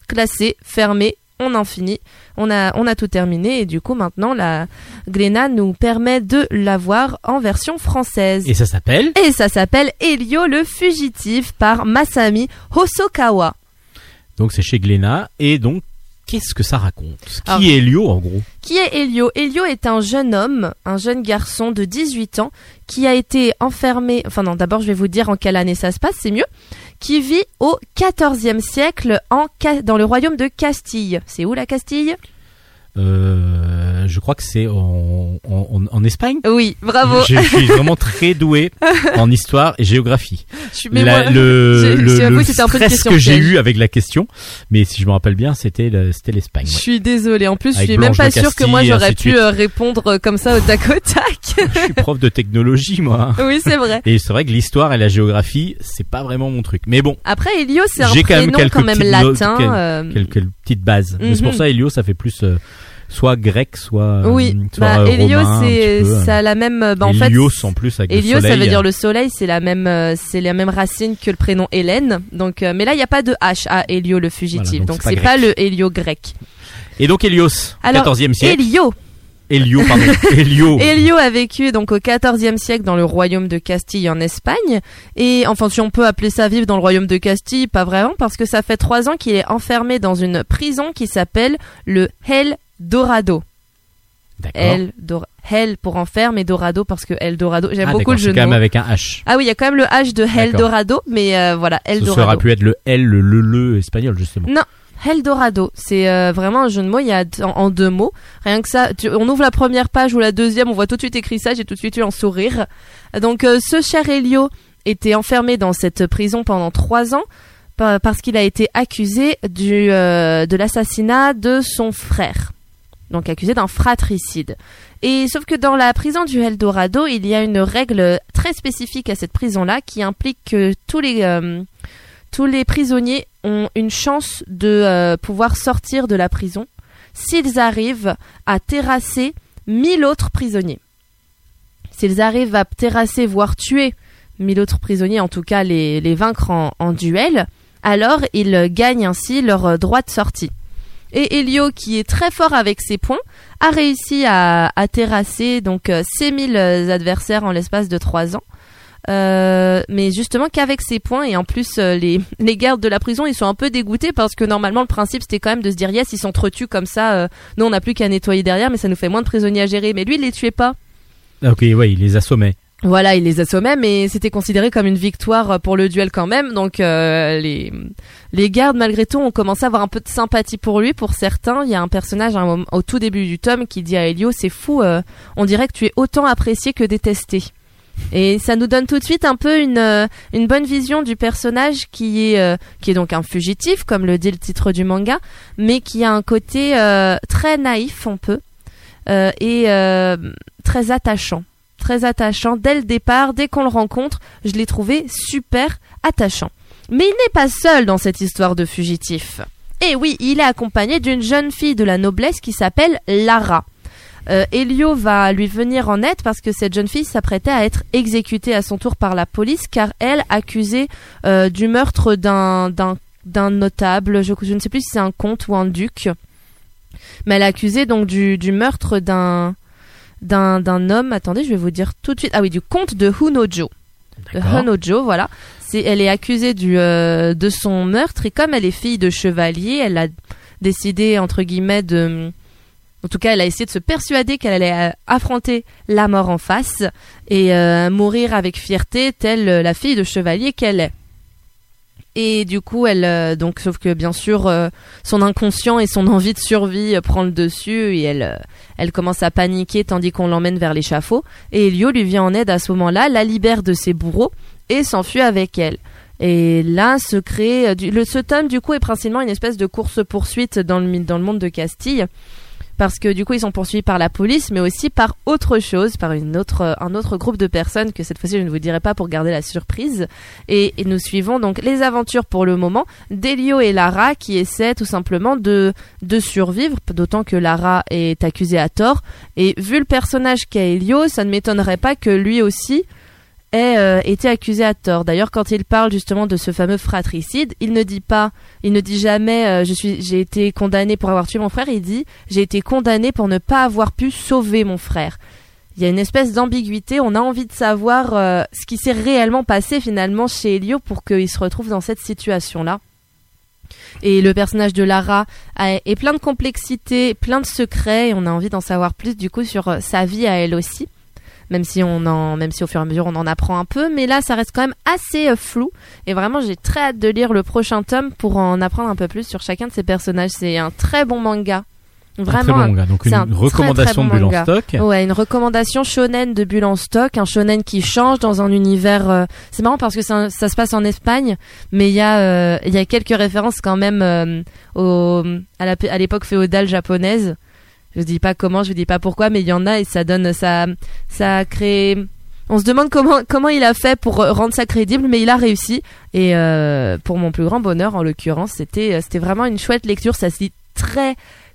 classée, fermée. On en finit, on a, on a tout terminé et du coup maintenant la Glénat nous permet de la voir en version française. Et ça s'appelle Et ça s'appelle Elio le fugitif par Masami Hosokawa. Donc c'est chez Glénat. Et donc, qu'est-ce que ça raconte? Qui Alors- est Elio en gros? Qui est Elio? Elio est un jeune homme, un jeune garçon de 18 ans qui a été enfermé, enfin non, d'abord je vais vous dire en quelle année ça se passe, c'est mieux, qui vit au 14e siècle dans le royaume de Castille. C'est où la Castille? Euh, Je crois que c'est en, en, en Espagne. Oui, bravo. Je, je suis <laughs> vraiment très doué en histoire et géographie. Je suis- mais La- moi- le le, le stress question que j'ai eu avec la question, mais si je me rappelle bien, c'était c'était l'Espagne. Je suis désolée. En plus, je Avec suis même pas de sûre que moi j'aurais pu euh, répondre euh, comme ça au tac au tac. <laughs> Je suis prof de technologie, moi. oui, c'est vrai. Et c'est vrai que l'histoire et la géographie, c'est pas vraiment mon truc. Mais bon, Après, Elio, c'est un J'ai quand même prénom quand même latin. quel- euh, quelques petites bases. Mais c'est pour Mhm. ça, Elio, ça fait plus euh, soit grec, soit euh, Oui, soit bah, euh, un c'est ça a la même. Bah, en fait, Hélios en plus avec le Helios, ça veut dire le soleil, c'est la même, euh, c'est la même racine que le prénom Hélène. Donc, euh, mais là, il n'y a pas de H à Hélio le fugitif. Voilà, donc c'est pas pas, le Hélio grec. Et donc Hélios, Alors, 14e siècle. Hélio. Hélio, pardon. <laughs> Hélio. Hélio a vécu donc au XIVe siècle dans le royaume de Castille en Espagne. Et enfin, si on peut appeler ça vivre dans le royaume de Castille, pas vraiment, parce que ça fait trois ans qu'il est enfermé dans une prison qui s'appelle le Hell Dorado. El Dor- Hell pour enfer, mais Dorado parce que El Dorado. J'aime Ah, beaucoup le jeu quand même avec un H. Ah oui, il y a quand même le H de Hell. Dorado, mais euh, voilà, El Ça Dorado. aurait pu être le L, le le, le espagnol justement. Non, Eldorado, c'est euh, vraiment un jeu de mots. Il y a en, en deux mots. Rien que ça, tu- on ouvre la première page ou la deuxième, on voit tout de suite écrit ça. J'ai tout de suite eu un sourire. Donc, euh, ce cher Elio était enfermé dans cette prison pendant trois ans pa- parce qu'il a été accusé du de l'assassinat de son frère. Donc accusé d'un fratricide. Et sauf que dans la prison du Eldorado, il y a une règle très spécifique à cette prison-là qui implique que tous les euh, prisonniers ont une chance de euh, pouvoir sortir de la prison s'ils arrivent à terrasser 1000 autres prisonniers. S'ils arrivent à terrasser, voire tuer 1000 autres prisonniers, en tout cas les, les vaincre en, en duel, alors ils gagnent ainsi leur euh, droit de sortie. Et Elio, qui est très fort avec ses points, a réussi à, terrasser donc euh, ces 1000 adversaires en l'espace de 3 ans. Euh, mais justement qu'avec ses points et en plus euh, les, <laughs> les gardes de la prison ils sont un peu dégoûtés parce que normalement le principe c'était quand même de se dire yes ils s'entretuent comme ça euh, nous on n'a plus qu'à nettoyer derrière mais ça nous fait moins de prisonniers à gérer mais lui il les tuait pas Ah, Ok, ouais, il les assommait. Voilà, il les assommait, mais c'était considéré comme une victoire pour le duel quand même. Donc euh, les les gardes, malgré tout, ont commencé à avoir un peu de sympathie pour lui. Pour certains, il y a un personnage au tout début du tome qui dit à Elio, c'est fou, euh, on dirait que tu es autant apprécié que détesté. Et ça nous donne tout de suite un peu une euh, une bonne vision du personnage qui est euh, qui est donc un fugitif, comme le dit le titre du manga, mais qui a un côté très naïf, on peut, et très attachant très attachant dès le départ, dès qu'on le rencontre, je l'ai trouvé super attachant. Mais il n'est pas seul dans cette histoire de fugitif. Et oui, il est accompagné d'une jeune fille de la noblesse qui s'appelle Lara. Euh, Elio va lui venir en aide parce que cette jeune fille s'apprêtait à être exécutée à son tour par la police car elle accusée euh, du meurtre d'un d'un d'un notable, je, je ne sais plus si c'est un comte ou un duc, mais elle est accusée donc du, du meurtre d'un d'un d'un homme. Attendez, je vais vous dire tout de suite. Ah oui, du comte de Hunojo. De. Hunojo, voilà. C'est, elle est accusée du euh, de son meurtre et comme elle est fille de chevalier, elle a décidé entre guillemets de en tout cas, elle a essayé de se persuader qu'elle allait euh, affronter la mort en face et euh, mourir avec fierté, telle la fille de chevalier qu'elle est. Et du coup, elle, euh, donc, sauf que bien sûr, euh, son inconscient et son envie de survie euh, prend le dessus et elle, elle commence à paniquer tandis qu'on l'emmène vers l'échafaud. Et Elio lui vient en aide à ce moment-là, la libère de ses bourreaux et s'enfuit avec elle. Et là se crée le ce tome du coup est principalement une espèce de course poursuite dans le dans le monde de Castille parce que du coup ils sont poursuivis par la police mais aussi par autre chose par une autre un autre groupe de personnes que cette fois-ci je ne vous dirai pas pour garder la surprise. Et, et nous suivons donc les aventures pour le moment d'Elio et Lara qui essaient tout simplement de de survivre d'autant que Lara est accusée à tort. Et vu le personnage qu'a Elio ça ne m'étonnerait pas que lui aussi ait euh, été accusé à tort. D'ailleurs, quand il parle justement de ce fameux fratricide, il ne dit pas, il ne dit jamais euh, je suis, j'ai été condamné pour avoir tué mon frère. Il dit j'ai été condamné pour ne pas avoir pu sauver mon frère. Il y a une espèce d'ambiguïté. On a envie de savoir euh, ce qui s'est réellement passé finalement chez Elio pour qu'il se retrouve dans cette situation-là. Et le personnage de Lara est plein de complexité, plein de secrets, et on a envie d'en savoir plus du coup sur sa vie à elle aussi même si on en, même si au fur et à mesure on en apprend un peu, mais là ça reste quand même assez euh, flou. Et vraiment j'ai très hâte de lire le prochain tome pour en apprendre un peu plus sur chacun de ces personnages. C'est un très bon manga, Un vraiment. très bon manga. Donc une un recommandation très bon de manga. stock. Ouais, une recommandation shonen de Bulle en stock, un shonen qui change dans un univers. euh, C'est marrant parce que ça, ça se passe en Espagne, mais il y a euh, il y a quelques références quand même euh, au à l'époque féodale japonaise. Je dis pas comment, je dis pas pourquoi, mais il y en a et ça donne ça ça crée. On se demande comment comment il a fait pour euh, rendre ça crédible, mais il a réussi. Et euh, pour mon plus grand bonheur, en l'occurrence, c'était euh, c'était vraiment une chouette lecture. Ça se lit très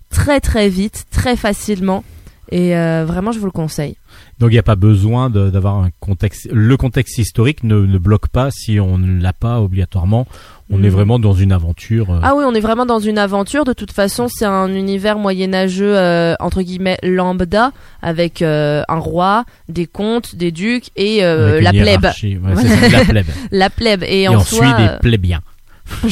très très vite, très facilement. Et euh, vraiment, je vous le conseille. Donc il n'y a pas besoin d'avoir un contexte. Le contexte historique ne, ne bloque pas si on ne l'a pas obligatoirement. On est vraiment dans une aventure. euh, Ah oui, on est vraiment dans une aventure. De toute façon, c'est un univers moyenâgeux euh, entre guillemets lambda avec euh, un roi, des comtes, des ducs et euh, la plèbe. Ouais, ça, la <laughs> plèbe. La plèbe. Et, Et, en on soi, des plébiens.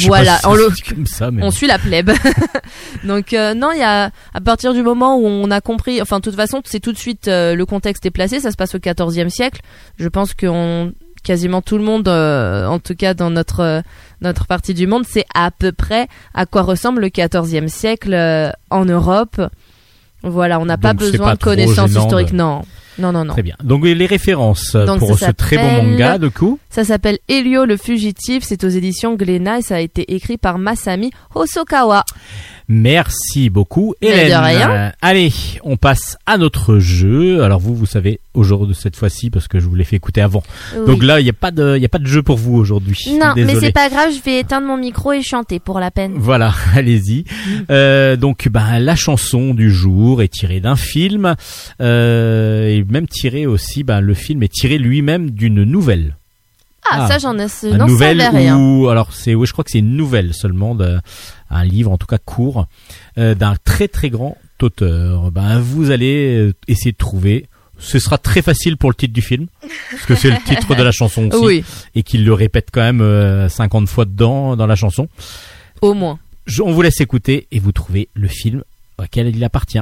Voilà, si le- comme ça, mais on suit la plèbe. <laughs> Donc euh, non, il y a à partir du moment où on a compris, enfin de toute façon, c'est tout de suite euh, le contexte est placé, ça se passe au XIVe siècle. Je pense que on- quasiment tout le monde, euh, en tout cas dans notre notre partie du monde, sait à peu près à quoi ressemble le XIVe siècle en Europe. Voilà, on n'a pas c'est besoin pas de connaissances de- historiques, non, non, non, non. Très bien. Donc les références euh, Donc, pour ce très bon manga, de coup. Ça s'appelle Elio le fugitif, c'est aux éditions Glénat et ça a été écrit par Masami Hosokawa. Merci beaucoup, Mais de Hélène. rien. Allez, on passe à notre jeu. Alors vous, vous savez, aujourd'hui, cette fois-ci, parce que je vous l'ai fait écouter avant. Donc là, il n'y a pas de, il a pas de jeu pour vous aujourd'hui. Non, mais Désolé. c'est pas grave, je vais éteindre mon micro et chanter pour la peine. Voilà, <laughs> allez-y. Euh, donc, ben, la chanson du jour est tirée d'un film, euh, et même tirée aussi, ben, le film est tiré lui-même d'une nouvelle. Ah, Ah. ça j'en ai, Une nouvelle ou alors c'est, oui, je crois que c'est une nouvelle seulement, de, un livre en tout cas court, euh, d'un très très grand auteur. Ben, vous allez euh, essayer de trouver. Ce sera très facile pour le titre du film, parce que c'est le titre de la chanson <laughs> aussi, Oui, et qu'il le répète quand même euh, 50 fois dedans dans la chanson. au moins. Je- on vous laisse écouter et vous trouvez le film auquel il appartient.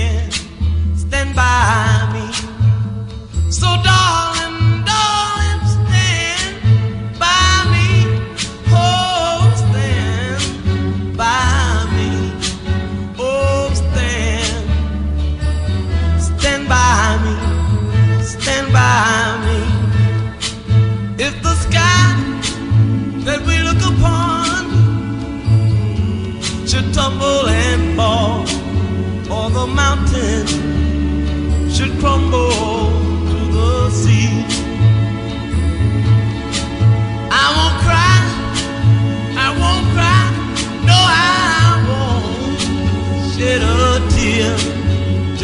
So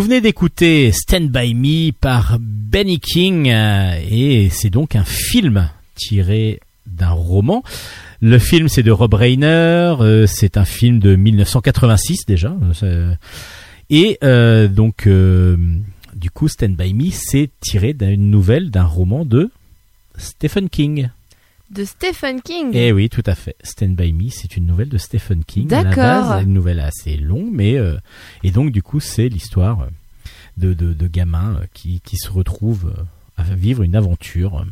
Vous venez d'écouter Stand By Me par Benny King euh, et c'est donc un film tiré d'un roman. Le film c'est de Rob Reiner, euh, c'est un film de 1986 déjà. euh, Et donc du coup Stand By Me c'est tiré d'une nouvelle d'un roman de Stephen King. De Stephen King. Eh oui, tout à fait. Stand By Me, c'est une nouvelle de Stephen King. D'accord. une nouvelle assez longue, mais euh, et donc du coup, c'est l'histoire euh, de, de, de gamins euh, qui, qui se retrouvent euh, à vivre une aventure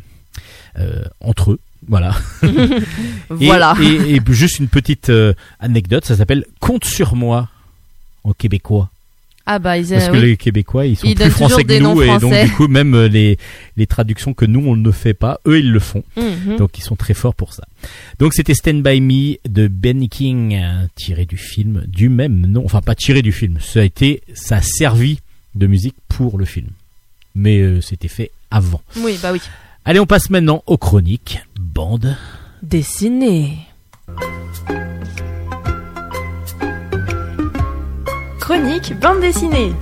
euh, entre eux. Voilà. <laughs> <laughs> Et- Voilà. Et, et juste une petite anecdote, ça s'appelle Compte sur moi en québécois. Ah bah ils Parce euh, que oui. les Québécois, ils sont Ils plus français que nous, et donc du coup, même euh, les, les traductions que nous on ne fait pas, eux ils le font. Mhm. Donc ils sont très forts pour ça. Donc c'était Stand By Me de Benny King, tiré du film du même nom. Enfin pas tiré du film, ça a été, ça a servi de musique pour le film. Mais euh, c'était fait avant. Oui, bah oui. Allez, on passe maintenant aux chroniques bande. Dessiné. Chronique bande dessinée.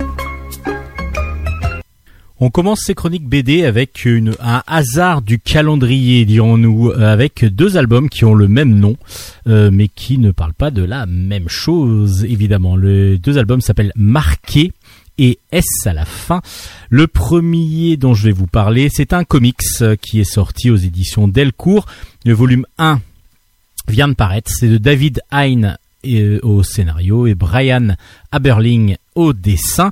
On commence ces chroniques BD avec un hasard du calendrier, dirons-nous, avec deux albums qui ont le même nom, euh, mais qui ne parlent pas de la même chose, évidemment. Les deux albums s'appellent Marqué et S à la fin. Le premier dont je vais vous parler, c'est un comics euh, qui est sorti aux éditions Delcourt. Le volume 1 vient de paraître, c'est de David Hein euh, au scénario et Brian Aberling au dessin.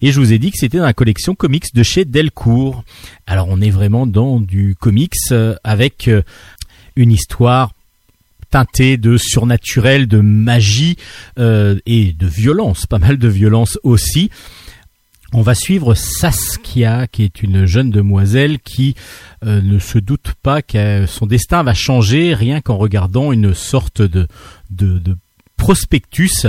Et je vous ai dit que c'était dans la collection comics de chez Delcourt. Alors on est vraiment dans du comics euh, avec euh, une histoire teintée de surnaturel, de magie et de violence, pas mal de violence aussi. On va suivre Saskia, qui est une jeune demoiselle qui ne se doute pas que son destin va changer rien qu'en regardant une sorte de prospectus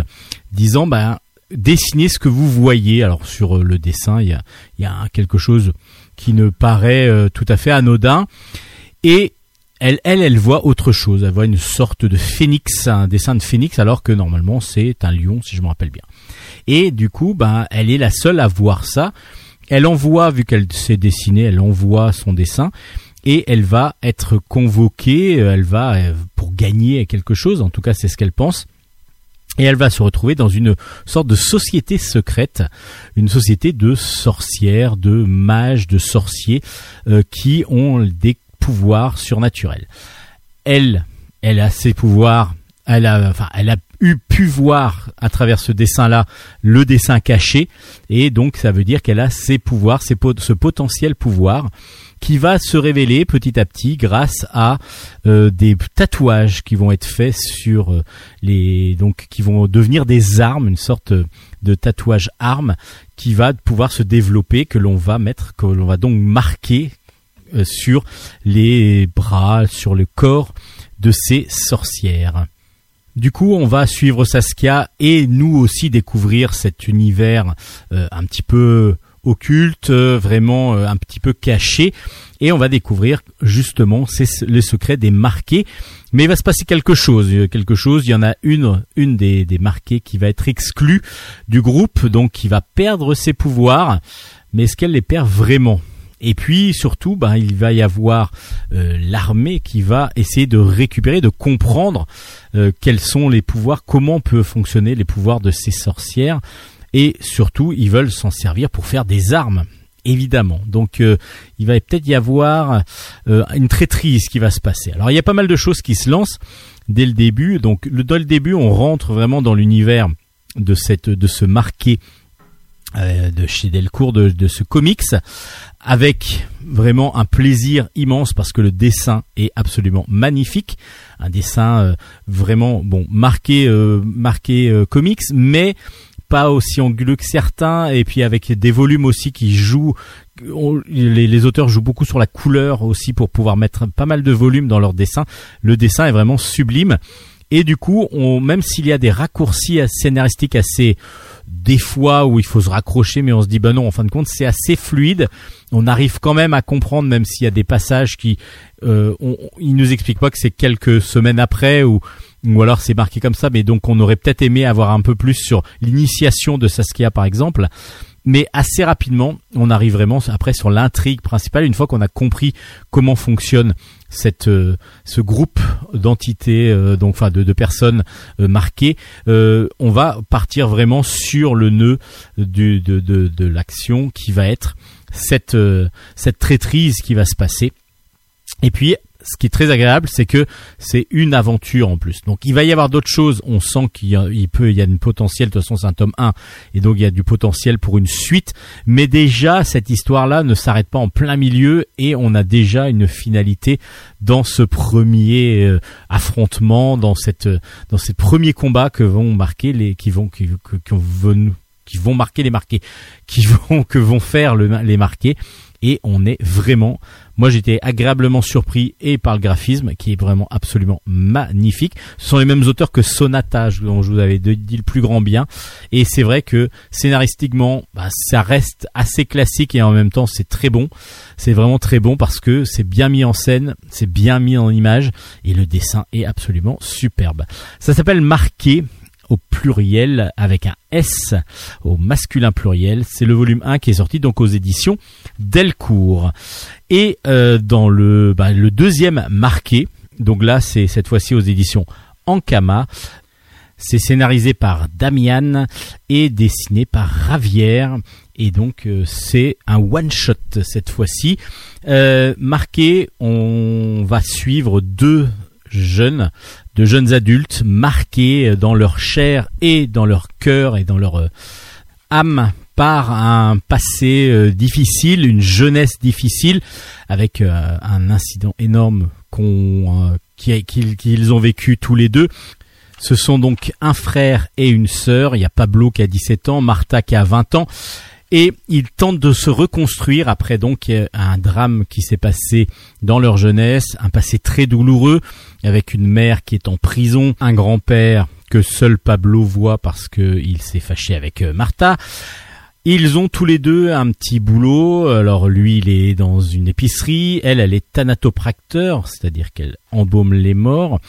disant ben dessinez ce que vous voyez. Alors sur euh, le dessin, il y a, quelque chose qui ne paraît euh, tout à fait anodin et elle, elle, voit autre chose. Elle voit une sorte de phénix, un dessin de phénix, alors que normalement c'est un lion, si je me rappelle bien. Et du coup, ben, elle est la seule à voir ça. Elle envoie, vu qu'elle s'est dessinée, elle envoie son dessin et elle va être convoquée. euh, Elle va pour gagner quelque chose. En tout cas, c'est ce qu'elle pense. Et elle va se retrouver dans une sorte de société secrète, une société de sorcières, de mages, de sorciers euh, qui ont des pouvoirs surnaturels. Elle, elle a ses pouvoirs. Elle a, enfin, elle a eu pu voir à travers ce dessin-là le dessin caché, et donc ça veut dire qu'elle a ses pouvoirs, ce potentiel pouvoir qui va se révéler petit à petit grâce à euh, des tatouages qui vont être faits sur euh, les donc qui vont devenir des armes, une sorte de tatouage arme qui va pouvoir se développer que l'on va mettre que l'on va donc marquer euh, sur les bras, sur le corps de ces sorcières. Du coup, on va suivre Saskia et nous aussi découvrir cet univers un petit peu occulte, euh, vraiment euh, un petit peu caché. Et on va découvrir justement les secrets des marqués. Mais il va se passer quelque chose, euh, quelque chose. Il y en a une, une des, des marqués qui va être exclue du groupe, donc qui va perdre ses pouvoirs. Mais est-ce qu'elle les perd vraiment? Et puis surtout, ben, il va y avoir l'armée qui va essayer de récupérer, de comprendre quels sont les pouvoirs, comment peuvent fonctionner les pouvoirs de ces sorcières. Et surtout, ils veulent s'en servir pour faire des armes. Évidemment. Donc, euh, il va peut-être y avoir euh, une traîtrise qui va se passer. Alors, il y a pas mal de choses qui se lancent dès le début. Donc, dès le début, on rentre vraiment dans l'univers de cette, de ce marqué euh, de chez Delcourt, de, de ce comics, avec vraiment un plaisir immense parce que le dessin est absolument magnifique, un dessin vraiment bon marqué, marqué comics, mais pas aussi anguleux que certains, et puis avec des volumes aussi qui jouent. les, les auteurs jouent beaucoup sur la couleur aussi pour pouvoir mettre pas mal de volume dans leur dessin. Le dessin est vraiment sublime. Et du coup, on, même s'il y a des raccourcis scénaristiques assez des fois où il faut se raccrocher, mais on se dit bah non, en fin de compte, c'est assez fluide. On arrive quand même à comprendre, même s'il y a des passages qui, euh, on- ils nous expliquent pas que c'est quelques semaines après ou ou alors c'est marqué comme ça, mais donc on aurait peut-être aimé avoir un peu plus sur l'initiation de Saskia par exemple. Mais assez rapidement, on arrive vraiment après sur l'intrigue principale. Une fois qu'on a compris comment fonctionne cette euh, ce groupe d'entités, euh, donc enfin de, de personnes euh, marquées, euh, on va partir vraiment sur le nœud du, de, de, de l'action qui va être cette euh, cette traîtrise qui va se passer. Et puis, ce qui est très agréable, c'est que c'est une aventure en plus. Donc, il va y avoir d'autres choses. On sent qu'il peut, il y a une potentiel. De toute façon, c'est un tome 1. Et donc, il y a du potentiel pour une suite. Mais déjà, cette histoire-là ne s'arrête pas en plein milieu et on a déjà une finalité dans ce premier euh, affrontement, dans cette, dans ces premiers combats que vont marquer les, qui vont, qui, vont, qui vont marquer les marqués, qui vont, que vont faire le- les marqués. Et on est vraiment moi, j'étais agréablement surpris et par le graphisme qui est vraiment absolument magnifique. Ce sont les mêmes auteurs que Sonata, dont je vous avais dit le plus grand bien. Et c'est vrai que scénaristiquement, bah, ça reste assez classique et en même temps, c'est très bon. C'est vraiment très bon parce que c'est bien mis en scène, c'est bien mis en image et le dessin est absolument superbe. Ça s'appelle Marqué au pluriel avec un S au masculin pluriel. C'est le volume 1 qui est sorti donc aux éditions Delcourt. Et euh, dans le, bah, le deuxième marqué, donc là c'est cette fois-ci aux éditions Ankama, c'est scénarisé par Damian et dessiné par Ravière. Et donc euh, c'est un one-shot cette fois-ci. Euh, marqué, on va suivre deux jeunes, de jeunes adultes marqués dans leur chair et dans leur cœur et dans leur euh, âme par un passé euh, difficile, une jeunesse difficile, avec euh, un incident énorme qu'on, euh, qu'ils ont vécu tous les deux. Ce sont donc un frère et une sœur. Il y a Pablo qui a 17 ans, Martha qui a 20 ans. Et ils tentent de se reconstruire après donc un drame qui s'est passé dans leur jeunesse, un passé très douloureux, avec une mère qui est en prison, un grand-père que seul Pablo voit parce qu'il s'est fâché avec Martha. Ils ont tous les deux un petit boulot. Alors lui, il est dans une épicerie. Elle, elle est thanatopracteur, c'est-à-dire qu'elle embaume les morts.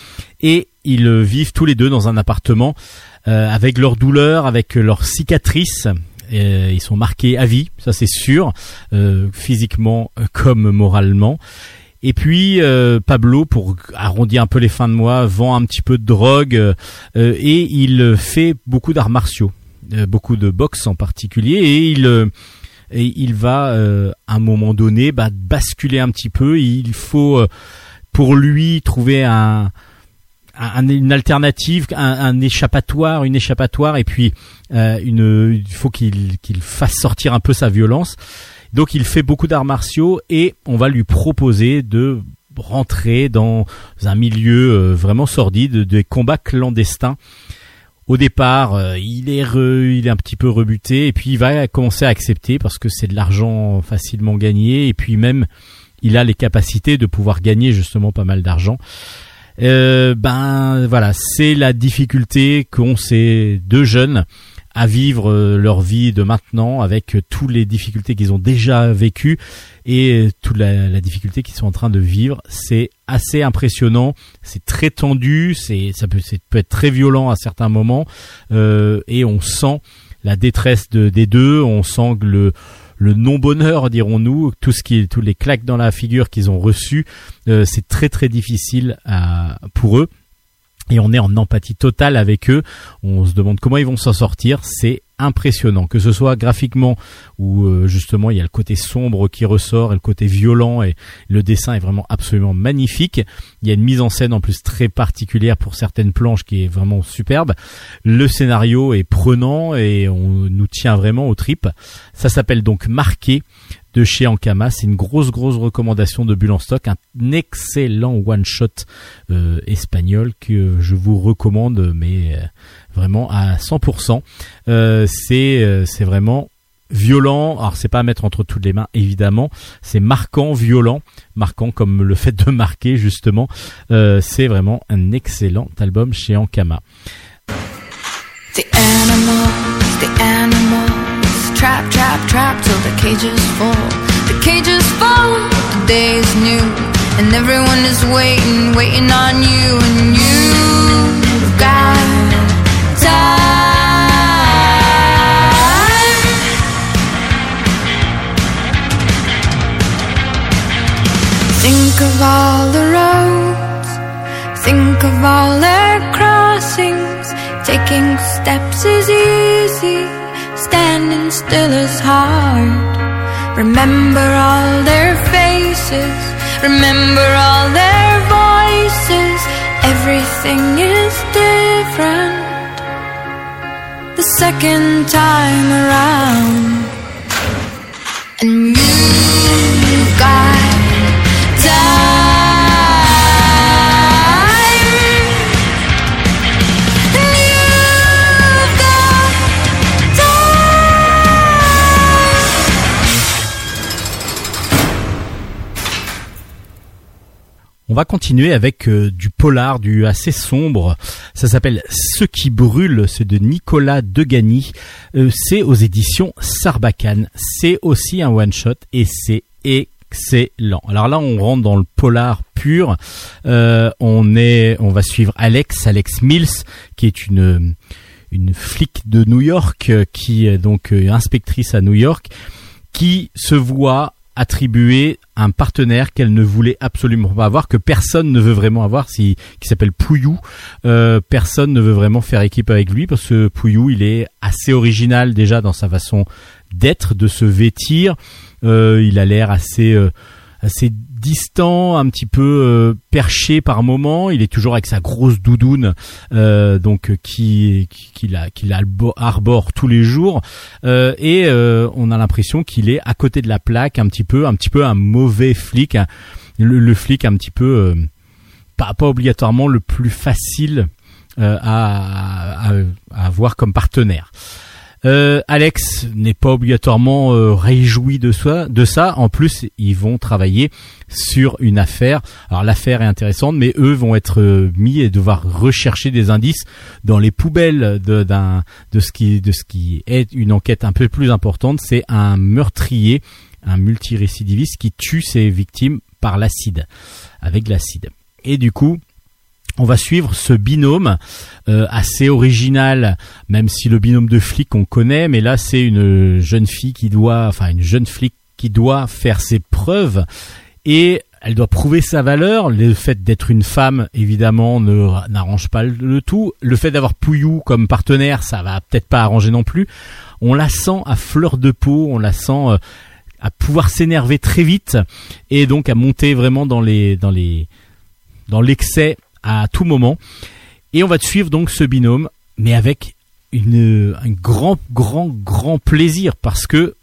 Et ils vivent tous les deux dans un appartement euh, avec leurs douleurs, avec leurs cicatrices. Euh, ils sont marqués à vie, ça c'est sûr, euh, physiquement comme moralement. Et puis Pablo, pour arrondir un peu les fins de mois, vend un petit peu de drogue et il fait beaucoup d'arts martiaux, beaucoup de boxe en particulier, et il euh, il va euh, à un moment donné bah, basculer un petit peu. Il faut euh, pour lui trouver un- une alternative, un, un échappatoire, une échappatoire, et puis euh, une, il faut qu'il qu'il fasse sortir un peu sa violence. Donc il fait beaucoup d'arts martiaux et on va lui proposer de rentrer dans un milieu euh, vraiment sordide, des combats clandestins. Au départ, euh, il est un petit peu rebuté et puis il va commencer à accepter parce que c'est de l'argent facilement gagné et puis même il a les capacités de pouvoir gagner justement pas mal d'argent. Euh, ben voilà, c'est la difficulté qu'ont ces deux jeunes à vivre euh, leur vie de maintenant avec toutes les difficultés qu'ils ont déjà vécues et toute la, la difficulté qu'ils sont en train de vivre. C'est assez impressionnant, c'est très tendu, c'est ça peut, être très violent à certains moments euh, et on sent la détresse de, des deux, on sent le le non-bonheur, dirons-nous, tout ce qui, tous les claques dans la figure qu'ils ont reçus, euh, c'est très très difficile pour eux et on est en empathie totale avec eux. On se demande comment ils vont s'en sortir. C'est impressionnant, que ce soit graphiquement où euh, justement il y a le côté sombre qui ressort et le côté violent et le dessin est vraiment absolument magnifique. Il y a une mise en scène en plus très particulière pour certaines planches qui est vraiment superbe. Le scénario est prenant et on nous tient vraiment aux tripes. Ça s'appelle donc Marqué de chez Ankama. C'est une grosse grosse recommandation de Bulle en stock, un excellent one shot euh, espagnol que je vous recommande, mais euh, vraiment à 100%. Euh, c'est vraiment violent. Alors c'est pas à mettre entre toutes les mains évidemment, c'est marquant, violent, marquant comme le fait de marquer justement. c'est vraiment un excellent album chez Ankama. Trap, trap, till the cages fall. The cages fall, the day is new, and everyone is waiting, waiting on you, and you've got time. Think of all the roads, think of all their crossings. Taking steps is easy, standing still is hard. Remember all their faces, remember all their voices. Everything is different the second time around. And you got On va continuer avec euh, du polar, du assez sombre. Ça s'appelle Ce qui brûle, c'est de Nicolas Degany. Euh, c'est aux éditions Sarbacane. C'est aussi un one shot et c'est excellent. Alors là, on rentre dans le polar pur. Euh, on est, on va suivre Alex, Alex Mills, qui est une une flic de New York, qui est donc inspectrice à New York, qui se voit attribuer un partenaire qu'elle ne voulait absolument pas avoir, que personne ne veut vraiment avoir, si, qui s'appelle Pouillou. Euh, personne ne veut vraiment faire équipe avec lui parce que Pouillou, il est assez original déjà dans sa façon d'être, de se vêtir. Euh, il a l'air assez euh, assez distant, un petit peu euh, perché par moment. Il est toujours avec sa grosse doudoune, euh, donc qui qui la qui arbore tous les jours. Euh, et on a l'impression qu'il est à côté de la plaque, un petit peu, un petit peu un mauvais flic, le, flic un petit peu pas pas obligatoirement le plus facile à, à avoir comme partenaire. Euh, Alex n'est pas obligatoirement euh, réjoui de ça, de ça. En plus, ils vont travailler sur une affaire. Alors l'affaire est intéressante, mais eux vont être euh, mis et devoir rechercher des indices dans les poubelles de, d'un, de ce qui, de ce qui est une enquête un peu plus importante. C'est un meurtrier, un multirécidiviste qui tue ses victimes par l'acide, avec l'acide. Et du coup, on va suivre ce binôme euh, assez original, même si le binôme de flic on connaît, mais là c'est une jeune fille qui doit, enfin une jeune flic qui doit faire ses preuves et elle doit prouver sa valeur. Le fait d'être une femme, évidemment, ne n'arrange pas le tout. Le fait d'avoir Pouillou comme partenaire, ça va peut-être pas arranger non plus. On la sent à fleur de peau, on la sent euh, à pouvoir s'énerver très vite et donc à monter vraiment dans les dans les dans l'excès à tout moment. Et on va te suivre donc ce binôme, mais avec une, un grand, grand, grand plaisir parce que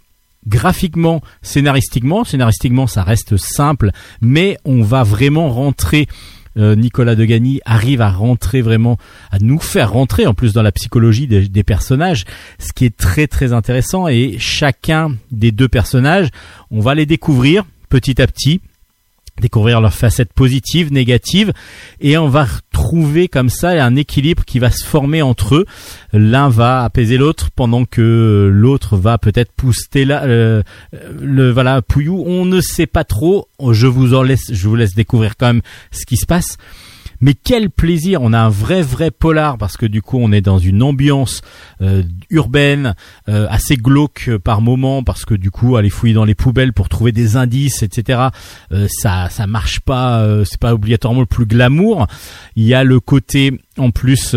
graphiquement, scénaristiquement, scénaristiquement ça reste simple, mais on va vraiment rentrer. Euh, Nicolas Degany arrive à rentrer vraiment, à nous faire rentrer en plus dans la psychologie des, personnages, ce qui est très très intéressant. Et chacun des deux personnages, on va les découvrir petit à petit découvrir leurs facettes positives, négatives, et on va retrouver comme ça un équilibre qui va se former entre eux. L'un va apaiser l'autre pendant que l'autre va peut-être pousser la, euh, le voilà Pouillou. On ne sait pas trop. Je vous en laisse, je vous laisse découvrir quand même ce qui se passe. Mais quel plaisir On a un vrai vrai polar parce que du coup on est dans une ambiance euh, urbaine euh, assez glauque par moment parce que du coup aller fouiller dans les poubelles pour trouver des indices etc. Euh, ça ça marche pas. c'est pas obligatoirement le plus glamour. Il y a le côté en plus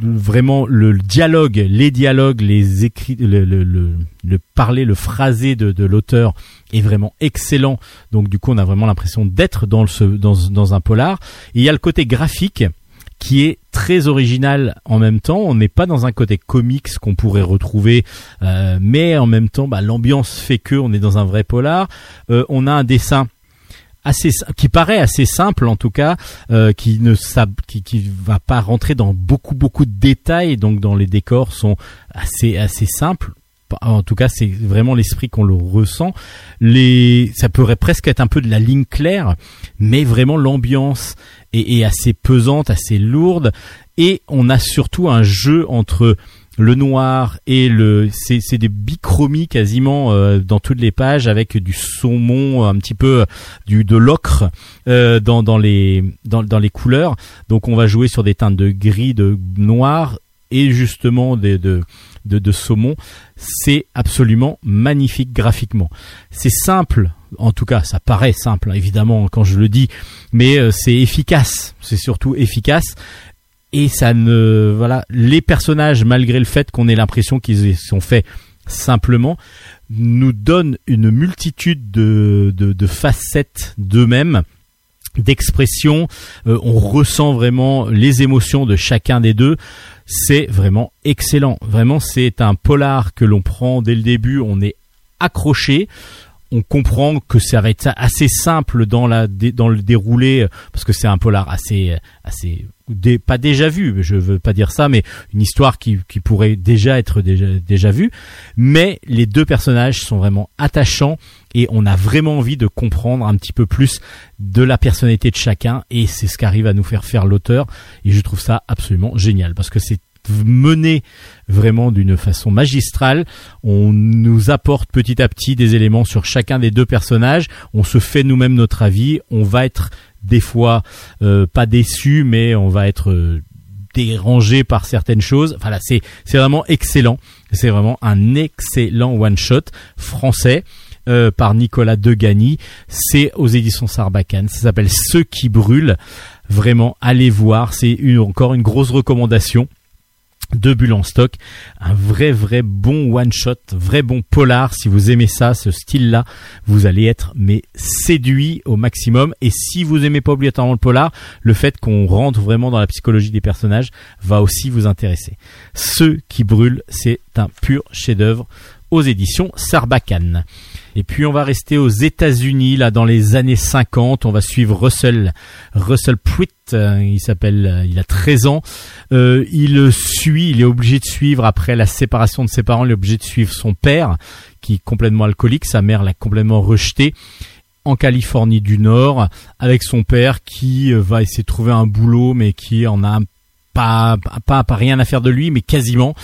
vraiment le dialogue, les dialogues, les écrits, le, le, le, parler, le phrasé de, de l'auteur est vraiment excellent. Donc du coup, on a vraiment l'impression d'être dans, le, dans, dans un polar. Et il y a le côté graphique qui est très original en même temps. On n'est pas dans un côté comics qu'on pourrait retrouver, euh, mais en même temps, bah, l'ambiance fait que on est dans un vrai polar. Euh, on a un dessin assez qui paraît assez simple en tout cas euh, qui ne qui, qui va pas rentrer dans beaucoup beaucoup de détails donc dans les décors sont assez assez simples en tout cas c'est vraiment l'esprit qu'on le ressent. Les ça pourrait presque être un peu de la ligne claire mais vraiment l'ambiance est, assez pesante assez lourde. Et on a surtout un jeu entre le noir et le c'est c'est des bichromies quasiment euh, dans toutes les pages avec du saumon un petit peu du de l'ocre euh, dans les couleurs. Donc on va jouer sur des teintes de gris de noir et justement des de de, de saumon c'est absolument magnifique graphiquement. C'est simple en tout cas ça paraît simple hein, évidemment quand je le dis mais euh, c'est efficace. C'est surtout efficace. Et ça ne voilà les personnages malgré le fait qu'on ait l'impression qu'ils sont faits simplement nous donnent une multitude de, de, facettes d'eux-mêmes d'expressions euh, on ressent vraiment les émotions de chacun des deux c'est vraiment excellent. Vraiment c'est un polar que l'on prend dès le début. On est accroché. On comprend que ça va être assez simple dans la dans le déroulé parce que c'est un polar assez assez pas déjà vu, je veux pas dire ça, mais une histoire qui, qui pourrait déjà être déjà, déjà vue. Mais les deux personnages sont vraiment attachants et on a vraiment envie de comprendre un petit peu plus de la personnalité de chacun et c'est ce qu'arrive à nous faire faire l'auteur et je trouve ça absolument génial parce que c'est mené vraiment d'une façon magistrale. On nous apporte petit à petit des éléments sur chacun des deux personnages. On se fait nous-mêmes notre avis. On va être des fois euh, pas déçu, mais on va être euh, dérangé par certaines choses. Enfin là, c'est c'est vraiment excellent. C'est vraiment un excellent one shot français. Euh, par Nicolas Degani, c'est aux éditions Sarbacane, ça s'appelle Ceux qui brûlent. Vraiment, allez voir, c'est encore une grosse recommandation deux bulles en stock, un vrai vrai bon one shot, vrai bon polar. Si vous aimez ça, ce style-là, vous allez être mais séduit au maximum. Et si vous aimez pas obligatoirement le polar, le fait qu'on rentre vraiment dans la psychologie des personnages va aussi vous intéresser. Ceux qui brûlent, c'est un pur chef-d'œuvre aux éditions Sarbacane. Et puis on va rester aux États-Unis là dans les années 50. On va suivre Russell Russell Pruitt. Euh, il s'appelle, euh, il a 13 ans. Euh, il suit, il est obligé de suivre après la séparation de ses parents. Il est obligé de suivre son père qui est complètement alcoolique. Sa mère l'a complètement rejeté en Californie du Nord avec son père qui va essayer de trouver un boulot mais qui en a pas, pas, pas rien à faire de lui mais quasiment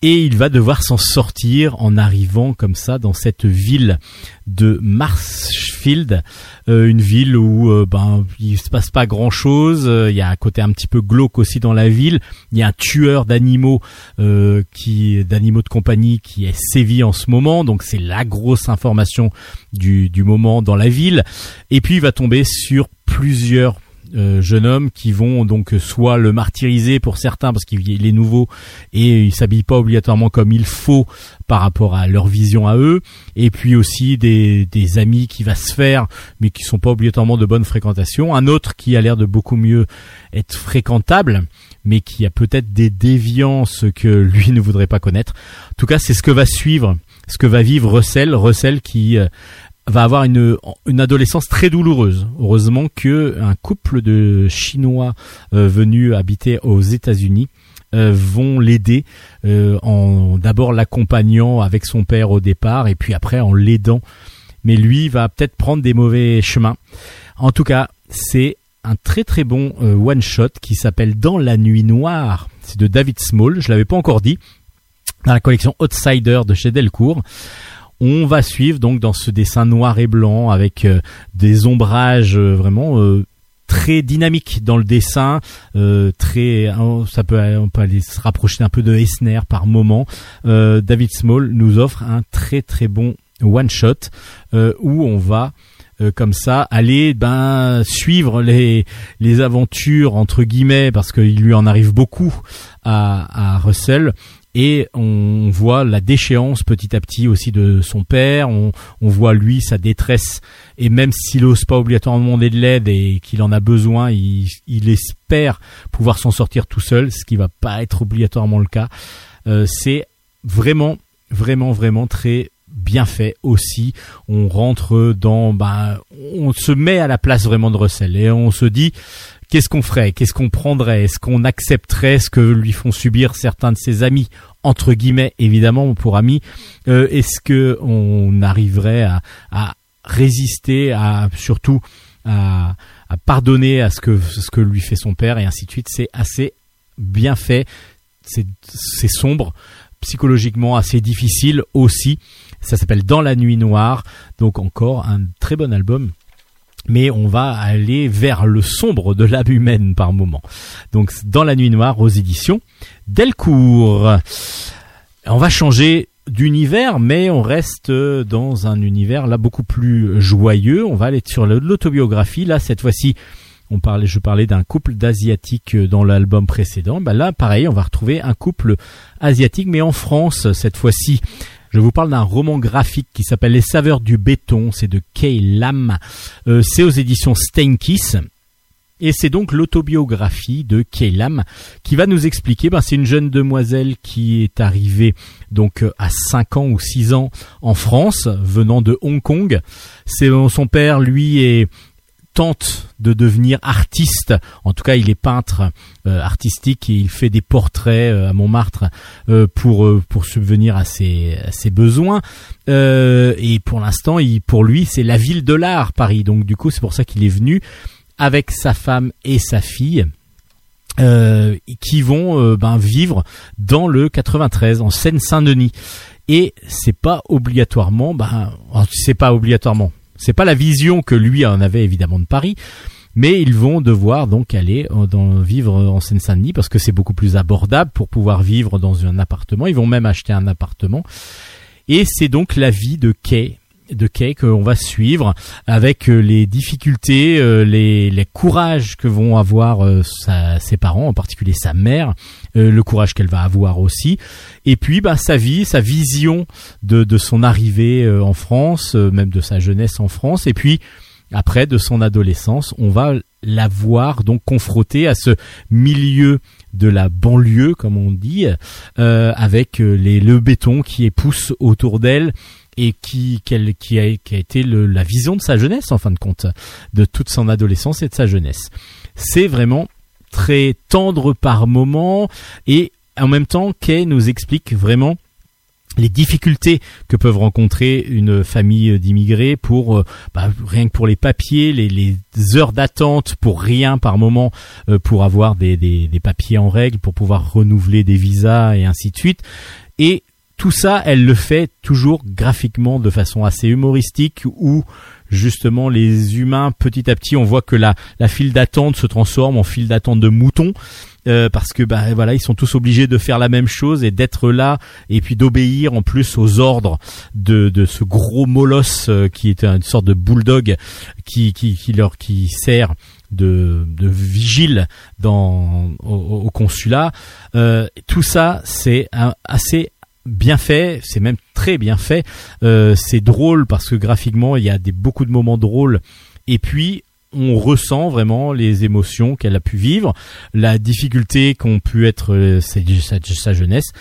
et il va devoir s'en sortir en arrivant comme ça dans cette ville de Marshfield, euh, une ville où euh, ben il se passe pas grand chose. Il y a un côté un petit peu glauque aussi dans la ville. Il y a un tueur d'animaux euh, qui d'animaux de compagnie qui est sévi en ce moment, donc c'est la grosse information du, du moment dans la ville. Et puis il va tomber sur plusieurs euh, jeunes hommes qui vont donc soit le martyriser pour certains parce qu'il est nouveau et il s'habille pas obligatoirement comme il faut par rapport à leur vision à eux. Et puis aussi des, des amis qui va se faire mais qui sont pas obligatoirement de bonne fréquentation. Un autre qui a l'air de beaucoup mieux être fréquentable mais qui a peut-être des déviances que <laughs> lui ne voudrait pas connaître. En tout cas c'est ce que va suivre ce que va vivre Russell. Russell qui euh, va avoir une, une adolescence très douloureuse. Heureusement que un couple de Chinois euh, venus habiter aux États-Unis euh, vont l'aider euh, en d'abord l'accompagnant avec son père au départ et puis après en l'aidant mais lui va peut-être prendre des mauvais chemins. En tout cas, c'est un très très bon euh, one shot qui s'appelle Dans la nuit noire. C'est de David Small, je l'avais pas encore dit, dans la collection Outsider de chez Delcourt. On va suivre donc dans ce dessin noir et blanc avec euh, des ombrages euh, vraiment euh, très dynamiques dans le dessin, très ça peut on peut aller se rapprocher un peu de Eisner par moment. David Small nous offre un très très bon one shot euh, où on va comme ça aller ben suivre les les aventures entre guillemets parce qu'il lui en arrive beaucoup à Russell et on voit la déchéance petit à petit aussi de son père, on, voit lui sa détresse et même s'il n'ose pas obligatoirement demander de l'aide et qu'il en a besoin, il, espère pouvoir s'en sortir tout seul, ce qui va pas être obligatoirement le cas. Euh, c'est vraiment vraiment vraiment très bien fait aussi. On rentre dans, ben, on se met à la place vraiment de Russell et on se dit qu'est-ce qu'on ferait, qu'est-ce qu'on prendrait, est-ce qu'on accepterait ce que lui font subir certains de ses amis? Entre guillemets évidemment pour amis, euh, est-ce que on arriverait à, à résister, à surtout à, à pardonner à ce que ce que lui fait son père et ainsi de suite? C'est assez bien fait, c'est c'est sombre psychologiquement assez difficile aussi. Ça s'appelle Dans la nuit noire, donc encore un très bon album. Mais on va aller vers le sombre de l'âme humaine par moment. Donc Dans la nuit noire aux éditions Delcourt. On va changer d'univers, mais on reste dans un univers là beaucoup plus joyeux. On va aller sur l'autobiographie. Là, cette fois-ci, on parlait, je parlais d'un couple d'asiatiques dans l'album précédent. Ben là, pareil, on va retrouver un couple asiatique, mais en France cette fois-ci. Je vous parle d'un roman graphique qui s'appelle Les saveurs du béton. C'est de Kay Lam. Euh, c'est aux éditions Steinkiss. Et c'est donc l'autobiographie de Kay Lam qui va nous expliquer, ben, c'est une jeune demoiselle qui est arrivée donc euh, à 5 ans ou 6 ans en France, venant de Hong Kong. C'est son père, lui, est tente de devenir artiste. En tout cas, il est peintre euh, artistique et il fait des portraits euh, à Montmartre euh, pour pour subvenir à ses besoins. Et pour l'instant, pour lui, c'est la ville de l'art, Paris. Donc du coup, c'est pour ça qu'il est venu avec sa femme et sa fille. qui vont ben, vivre dans le 93 en Seine-Saint-Denis et c'est pas obligatoirement ben c'est pas obligatoirement c'est pas la vision que lui en avait évidemment de Paris, mais ils vont devoir donc aller euh, vivre en Seine-Saint-Denis parce que c'est beaucoup plus abordable pour pouvoir vivre dans un appartement. Ils vont même acheter un appartement. Et c'est donc la vie de Kay de Kay qu'on va suivre avec euh, les difficultés, euh, les, les courages que vont avoir ses parents, en particulier sa mère, euh, le courage qu'elle va avoir aussi, et puis bah, sa vie, sa vision de, de son arrivée euh, en France, euh, même de sa jeunesse en France, et puis après de son adolescence, on va la voir donc confrontée à ce milieu de la banlieue, comme on dit, euh, avec les, le béton qui pousse autour d'elle et qui, qu'elle- qui, a, qui a été le- la vision de sa jeunesse, en fin de compte, de toute son adolescence et de sa jeunesse. C'est vraiment très tendre par moments et en même temps, Kay nous explique vraiment les difficultés que peuvent rencontrer une famille d'immigrés pour euh, bah, rien que pour les papiers, les, heures d'attente pour rien par moment euh, pour avoir des, des, des papiers en règle, pour pouvoir renouveler des visas et ainsi de suite. Et tout ça, elle le fait toujours graphiquement de façon assez humoristique où justement les humains petit à petit on voit que la, la file d'attente se transforme en file d'attente de moutons euh, parce que bah voilà ils sont tous obligés de faire la même chose et d'être là et puis d'obéir en plus aux ordres de, de ce gros molosse euh, qui est une sorte de bulldog qui, qui, leur qui sert de, de vigile dans au, consulat. Euh, tout ça c'est assez bien fait, c'est même très bien fait. Euh, c'est drôle parce que graphiquement il y a des beaucoup de moments drôles. Et puis on ressent vraiment les émotions qu'elle a pu vivre, la difficulté qu'ont pu être euh, sa, jeunesse,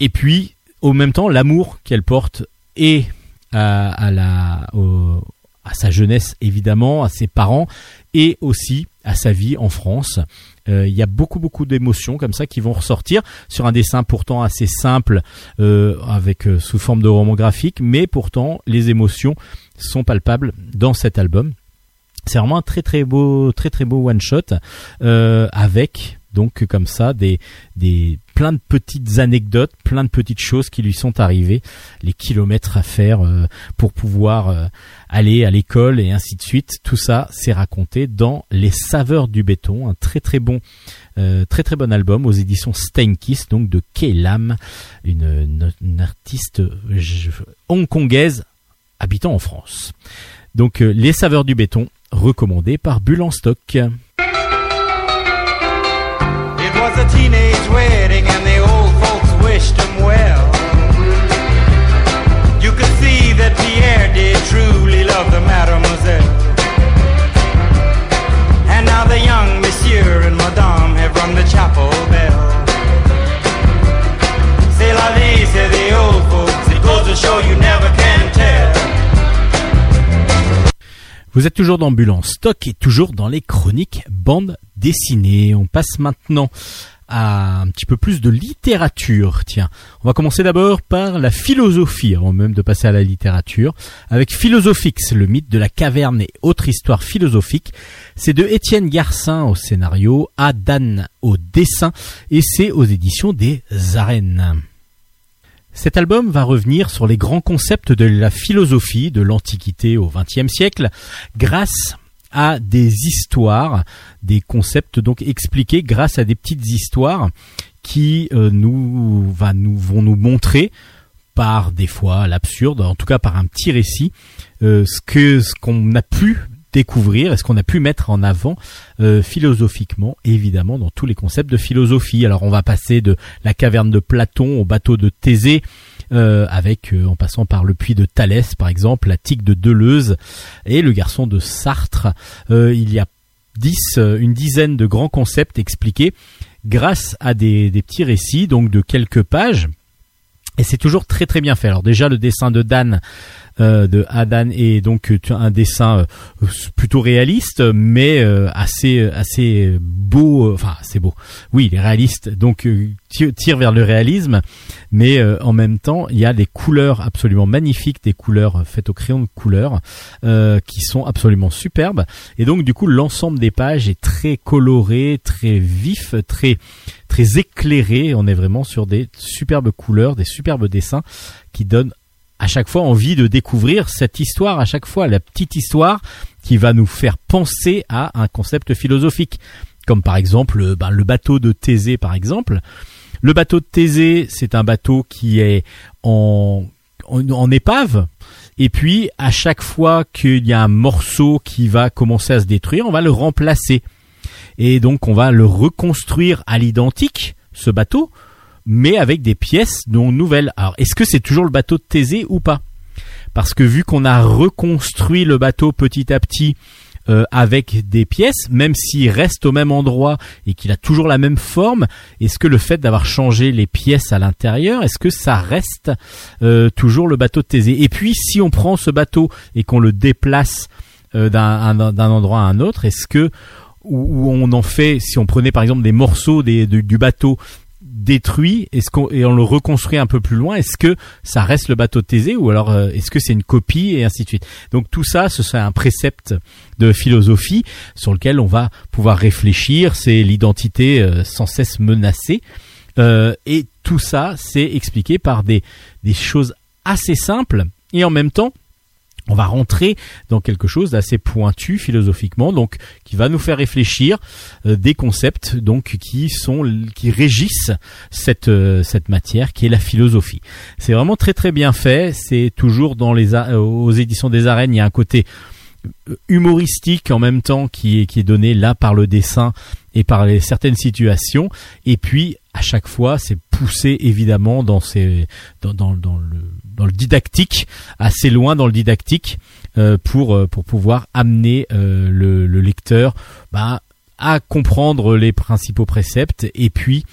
et puis au même temps l'amour qu'elle porte et à sa jeunesse évidemment, à ses parents et aussi à sa vie en France. Euh, Il y a beaucoup beaucoup d'émotions comme ça qui vont ressortir sur un dessin pourtant assez simple euh, avec euh, sous forme de roman graphique, mais pourtant les émotions sont palpables dans cet album. C'est vraiment un très très beau, très très beau one shot avec donc comme ça des des plein de petites anecdotes, plein de petites choses qui lui sont arrivées, les kilomètres à faire euh, pour pouvoir euh, aller à l'école et ainsi de suite. Tout ça, c'est raconté dans Les Saveurs du béton, un très très bon, euh, très très bon album aux éditions Steinkiss, donc de Kay Lam, une, une artiste hongkongaise habitant en France. Donc Les Saveurs du béton, recommandé par Bulle en stock. Was a teenage wedding and the old folks wished him well. You could see that Pierre did truly love the mademoiselle. And now the young monsieur and madame have rung the chapel bell. C'est la vie, say the old folks. It goes to show you never can tell. Vous êtes toujours en stock et toujours dans les chroniques bande dessinée. On passe maintenant à un petit peu plus de littérature. Tiens, on va commencer d'abord par la philosophie, avant même de passer à la littérature, avec Philosophix, le mythe de la caverne et autre histoire philosophique. C'est de Étienne Garcin au scénario, Adan au dessin, et c'est aux éditions des Arènes. Cet album va revenir sur les grands concepts de la philosophie de l'Antiquité au XXe siècle grâce à des histoires, des concepts donc expliqués grâce à des petites histoires qui euh, nous, va, nous vont nous montrer par des fois l'absurde, en tout cas par un petit récit, euh, ce que ce qu'on a pu découvrir et ce qu'on a pu mettre en avant euh, philosophiquement, évidemment, dans tous les concepts de philosophie. Alors on va passer de la caverne de Platon au bateau de Thésée, euh, avec euh, en passant par le puits de Thalès, par exemple, la tique de Deleuze et le garçon de Sartre. Euh, il y a dix, une dizaine de grands concepts expliqués grâce à des, des petits récits, donc de quelques pages. Et c'est toujours très très bien fait. Alors déjà le dessin de Dan, de Adan est donc euh, un dessin euh, plutôt réaliste, mais euh, assez assez beau. euh, Enfin assez beau. Oui, il est réaliste. Donc euh, tire, vers le réalisme, mais euh, en même temps il y a des couleurs absolument magnifiques, des couleurs euh, faites au crayon de couleur euh, qui sont absolument superbes. Et donc du coup l'ensemble des pages est très coloré, très vif, très très éclairé. On est vraiment sur des superbes couleurs, des superbes dessins qui donnent à chaque fois envie de découvrir cette histoire, à chaque fois la petite histoire qui va nous faire penser à un concept philosophique. Comme par exemple euh, ben, le bateau de Thésée par exemple. Le bateau de Thésée, c'est un bateau qui est en, épave. Et puis, à chaque fois qu'il y a un morceau qui va commencer à se détruire, on va le remplacer. Et donc, on va le reconstruire à l'identique, ce bateau, mais avec des pièces non nouvelles. Alors, est-ce que c'est toujours le bateau de Thésée ou pas? Parce que vu qu'on a reconstruit le bateau petit à petit euh, avec des pièces, même s'il reste au même endroit et qu'il a toujours la même forme, est-ce que le fait d'avoir changé les pièces à l'intérieur, est-ce que ça reste euh, toujours le bateau de Thésée? Et puis, si on prend ce bateau et qu'on le déplace euh, d'un un- d'un endroit à un autre, est-ce que où, on en fait, si on prenait par exemple des morceaux du bateau détruit est-ce qu'on et on le reconstruit un peu plus loin est-ce que ça reste le bateau de Thésée ou alors euh, est-ce que c'est une copie et ainsi de suite? Donc tout ça ce serait un précepte de philosophie sur lequel on va pouvoir réfléchir. C'est l'identité euh, sans cesse menacée. Euh, et tout ça c'est expliqué par des des choses assez simples et en même temps on va rentrer dans quelque chose d'assez pointu philosophiquement, donc qui va nous faire réfléchir euh, des concepts donc qui sont qui régissent cette euh, cette matière qui est la philosophie. C'est vraiment très très bien fait. C'est toujours dans les euh, aux éditions des arènes, il y a un côté humoristique en même temps qui est qui est donné là par le dessin et par les, certaines situations et puis à chaque fois c'est poussé évidemment dans ces dans, dans le dans le didactique assez loin dans le didactique euh, pour euh, pour pouvoir amener euh, le, le lecteur bah, à comprendre les principaux préceptes et puis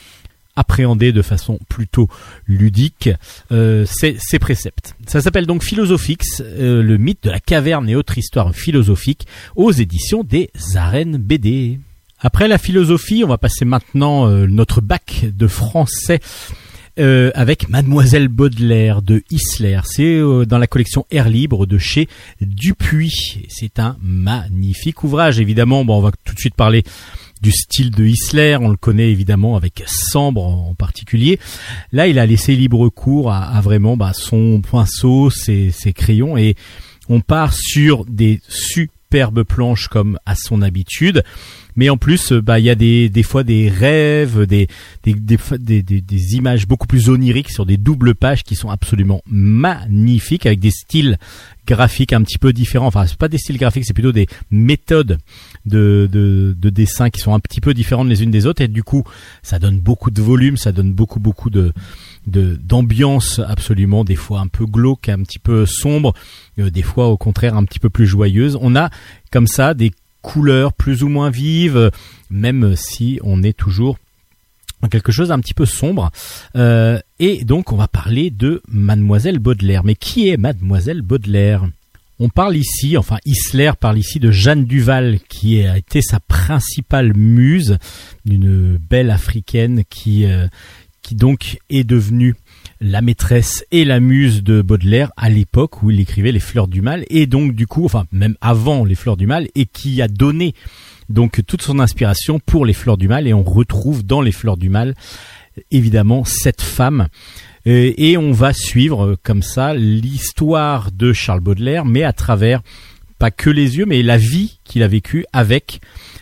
appréhender de façon plutôt ludique euh, ces, préceptes. Ça s'appelle donc Philosophix, euh, le mythe de la caverne et autres histoires philosophiques aux éditions des arènes BD. Après la philosophie, on va passer maintenant euh, notre bac de français euh, avec Mademoiselle Baudelaire de Isler. C'est euh, dans la collection Air Libre de chez Dupuis. C'est un magnifique ouvrage. Évidemment, bon, on va tout de suite parler du style de Isler, on le connaît évidemment avec Sambre en particulier. Là, il a laissé libre cours à, à vraiment bah, son pinceau, ses, ses crayons, et on part sur des superbes planches comme à son habitude. Mais en plus, euh, bah, il y a des, fois des rêves, des, images beaucoup plus oniriques sur des doubles pages qui sont absolument magnifiques avec des styles graphiques un petit peu différents. Enfin, c'est pas des styles graphiques, c'est plutôt des méthodes de, de, de dessin qui sont un petit peu différentes les unes des autres. Et du coup, ça donne beaucoup de volume, ça donne beaucoup, beaucoup de de- d'ambiance absolument des fois un peu glauque, un petit peu sombre, euh, des fois au contraire un petit peu plus joyeuse. On a comme ça des couleurs plus ou moins vives, même si on est toujours quelque chose d'un petit peu sombre. Euh, et donc on va parler de Mademoiselle Baudelaire. Mais qui est Mademoiselle Baudelaire? On parle ici, enfin Isler parle ici de Jeanne Duval, qui a été sa principale muse, une belle africaine euh, qui donc est devenue la maîtresse et la muse de Baudelaire à l'époque où il écrivait les Fleurs du Mal, et donc du coup, enfin même avant les Fleurs du Mal, et qui a donné donc toute son inspiration pour les Fleurs du Mal, et on retrouve dans les Fleurs du Mal évidemment cette femme. Euh, et on va suivre euh, comme ça l'histoire de Charles Baudelaire, mais à travers pas que les yeux, mais la vie qu'il a vécue avec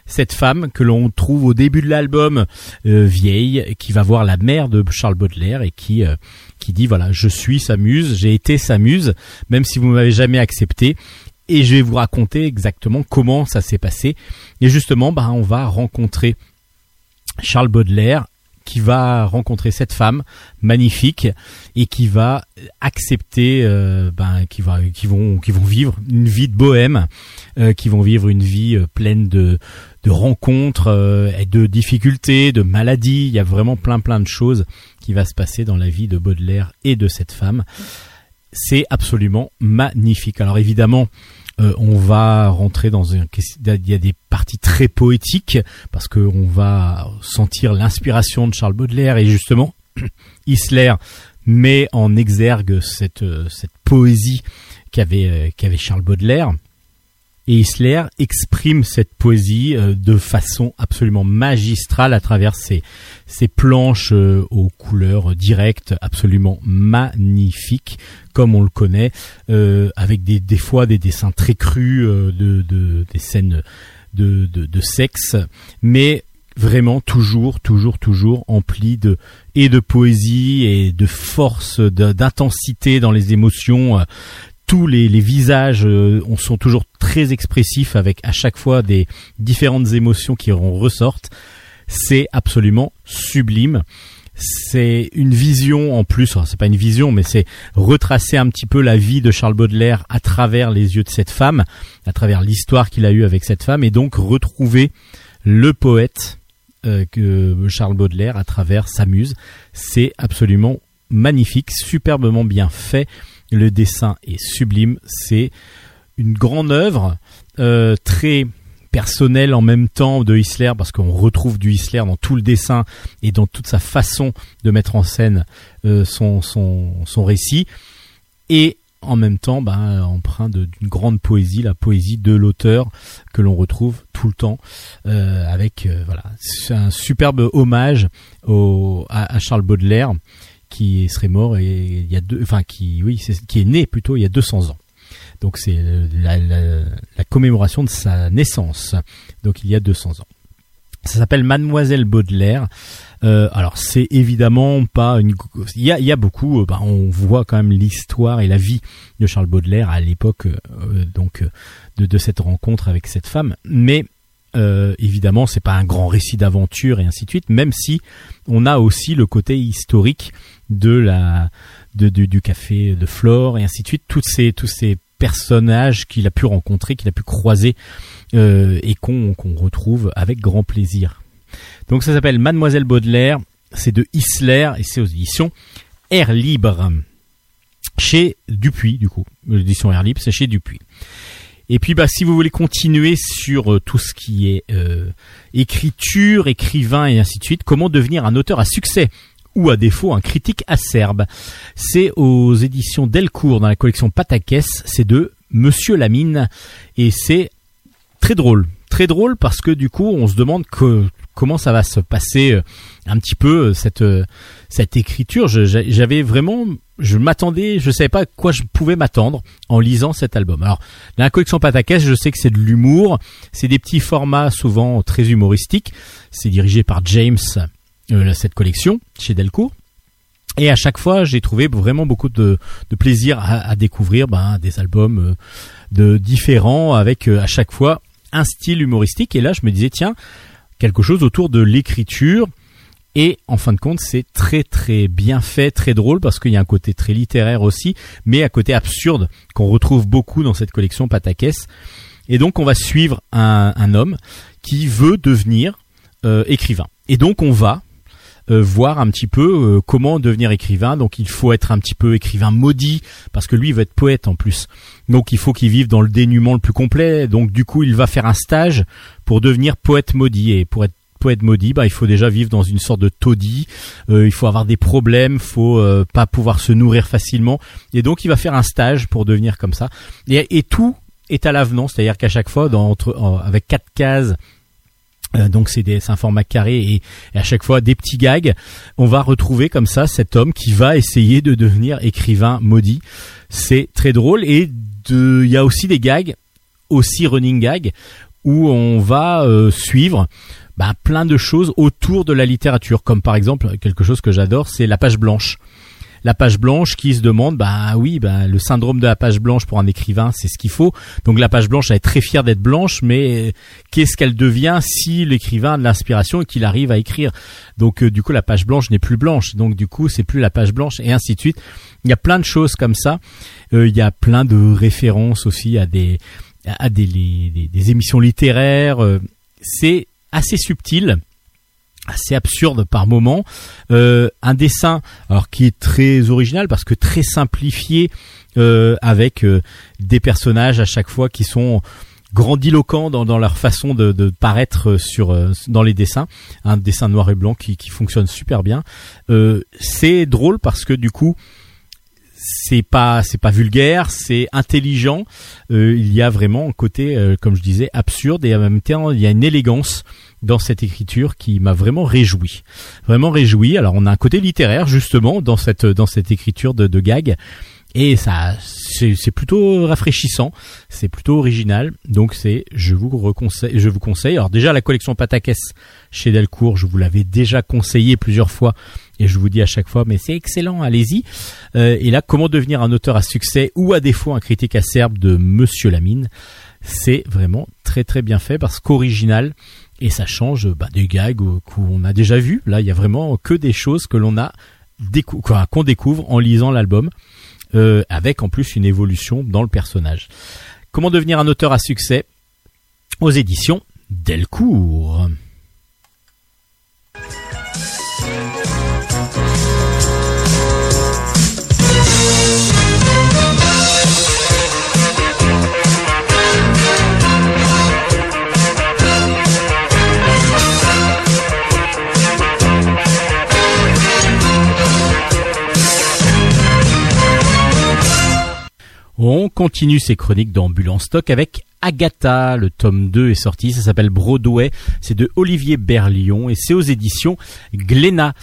cette femme que l'on trouve au début de l'album euh, vieille, qui va voir la mère de Charles Baudelaire et qui euh, qui dit voilà je suis sa muse, j'ai été sa muse, même si vous m'avez jamais accepté. Et je vais vous raconter exactement comment ça s'est passé. Et justement, bah, on va rencontrer Charles Baudelaire qui va rencontrer cette femme magnifique et qui va accepter ben qui va qui vont qui vont vivre une vie de bohème euh, qui vont vivre une vie euh, pleine de de rencontres euh, et de difficultés de maladies. Il y a vraiment plein plein de choses qui va se passer dans la vie de Baudelaire et de cette femme. C'est absolument magnifique. Alors évidemment euh, on va rentrer dans un il y a des parties très poétiques parce que on va sentir l'inspiration de Charles Baudelaire et justement <clears throat> Isler met en exergue cette euh, cette poésie qu'avait qu'avait Charles Baudelaire et Isler exprime cette poésie euh, de façon absolument magistrale à travers ses, ses planches euh, aux couleurs directes absolument magnifiques comme on le connaît euh, avec des, des fois des dessins très crus de, de des scènes de, de, de sexe mais vraiment toujours toujours toujours empli de et de poésie et de force d'intensité dans les émotions tous les, les visages euh, on sont toujours très expressifs avec à chaque fois des différentes émotions qui en ressortent. C'est absolument sublime. C'est une vision en plus, c'est pas une vision, mais c'est retracer un petit peu la vie de Charles Baudelaire à travers les yeux de cette femme, à travers l'histoire qu'il a eue avec cette femme, et donc retrouver le poète euh, que Charles Baudelaire à travers sa muse. C'est absolument magnifique, superbement bien fait. Le dessin est sublime. C'est une grande œuvre, euh, très personnelle en même temps de Isler, parce qu'on retrouve du Isler dans tout le dessin et dans toute sa façon de mettre en scène euh, son, son, son récit. Et en même temps, ben, empreint d'une grande poésie, la poésie de l'auteur que l'on retrouve tout le temps, euh, avec euh, voilà, un superbe hommage à Charles Baudelaire qui serait mort et il y a deux, enfin qui oui, c'est- qui est né plutôt il y a 200 ans. Donc c'est euh, la, commémoration de sa naissance. Donc il y a 200 ans. Ça s'appelle Mademoiselle Baudelaire. Euh, alors c'est évidemment pas une. Il y a, il y a beaucoup. euh, bah, on voit quand même l'histoire et la vie de Charles Baudelaire à l'époque donc de, de cette rencontre avec cette femme. Mais euh, évidemment, c'est pas un grand récit d'aventure et ainsi de suite. Même si on a aussi le côté historique de la de, du- café de Flore et ainsi de suite. Tous ces tous ces personnages qu'il a pu rencontrer, qu'il a pu croiser euh, et qu'on qu'on retrouve avec grand plaisir. Donc ça s'appelle Mademoiselle Baudelaire, c'est de Isler et c'est aux éditions Air Libre. Chez Dupuis, du coup. L'édition Air Libre, c'est chez Dupuis. Et puis, bah, si vous voulez continuer sur euh, tout ce qui est euh, écriture, écrivain et ainsi de suite, comment devenir un auteur à succès? Ou à défaut un critique acerbe. C'est aux éditions Delcourt dans la collection Patakès, c'est de Monsieur Lamine et c'est très drôle. Très drôle parce que du coup on se demande que, comment ça va se passer euh, un petit peu euh, cette euh, cette écriture. J'avais vraiment, je m'attendais, je savais pas à quoi je pouvais m'attendre en lisant cet album. Alors la collection Patakès, je sais que c'est de l'humour, c'est des petits formats souvent très humoristiques. C'est dirigé par James cette collection chez Delcourt. Et à chaque fois, j'ai trouvé vraiment beaucoup de, de plaisir à, à découvrir ben, des albums euh, de différents avec euh, à chaque fois un style humoristique. Et là, je me disais tiens, quelque chose autour de l'écriture. Et en fin de compte, c'est très très bien fait, très drôle parce qu'il y a un côté très littéraire aussi, mais un côté absurde qu'on retrouve beaucoup dans cette collection Patakès. Et donc, on va suivre un, un homme qui veut devenir euh, écrivain. Et donc, on va euh, voir un petit peu euh, comment devenir écrivain. Donc il faut être un petit peu écrivain maudit parce que lui il va être poète en plus. Donc il faut qu'il vive dans le dénuement le plus complet. Donc du coup il va faire un stage pour devenir poète maudit et pour être poète maudit, bah il faut déjà vivre dans une sorte de taudis. Euh, il faut avoir des problèmes, faut euh, pas pouvoir se nourrir facilement et donc il va faire un stage pour devenir comme ça. Et, tout est à l'avenant, c'est-à-dire qu'à chaque fois dans, entre, en- avec quatre cases donc c'est des- c'est un format carré et, et à chaque fois des petits gags. On va retrouver comme ça cet homme qui va essayer de devenir écrivain maudit. C'est très drôle et il y a aussi des gags, aussi running gags, où on va euh, suivre bah, plein de choses autour de la littérature, comme par exemple quelque chose que j'adore, c'est la page blanche. La page blanche qui se demande, bah oui, bah, le syndrome de la page blanche pour un écrivain, c'est ce qu'il faut. Donc la page blanche, elle est très fière d'être blanche, mais qu'est-ce qu'elle devient si l'écrivain a de l'inspiration et qu'il arrive à écrire? Donc euh, du coup, la page blanche n'est plus blanche. Donc du coup, c'est plus la page blanche et ainsi de suite. Il y a plein de choses comme ça. Euh, il y a plein de références aussi à des à des, des- des émissions littéraires. Euh, c'est assez subtil assez absurde par moment. Euh, un dessin alors qui est très original parce que très simplifié euh, avec euh, des personnages à chaque fois qui sont grandiloquents dans, dans leur façon de, paraître sur euh, dans les dessins. Un dessin noir et blanc qui, qui fonctionne super bien. C'est drôle parce que du coup c'est pas c'est pas vulgaire, c'est intelligent. Euh, il y a vraiment un côté, euh, comme je disais, absurde et en même temps il y a une élégance dans cette écriture qui m'a vraiment réjoui, vraiment réjoui. Alors on a un côté littéraire justement dans cette dans cette écriture de, de gag et ça c'est plutôt rafraîchissant, c'est plutôt original. Donc c'est je vous reconseille, je vous conseille. Alors déjà la collection Patakès chez Delcourt, je vous l'avais déjà conseillé plusieurs fois et je vous dis à chaque fois mais c'est excellent, allez-y. Euh, et là, comment devenir un auteur à succès ou à défaut un critique acerbe de Monsieur Lamine, c'est vraiment très très bien fait parce qu'original et ça change bah, des gags euh, qu'on a déjà vus. Là, il y a vraiment que des choses que l'on a décou- qu'on découvre en lisant l'album, euh, avec en plus une évolution dans le personnage. Comment devenir un auteur à succès? Aux éditions Delcourt. On continue ces chroniques d'Ambulance Stock avec Agatha. Le tome 2 est sorti, ça s'appelle Broadway. C'est de Olivier Berlion et c'est aux éditions Glénat.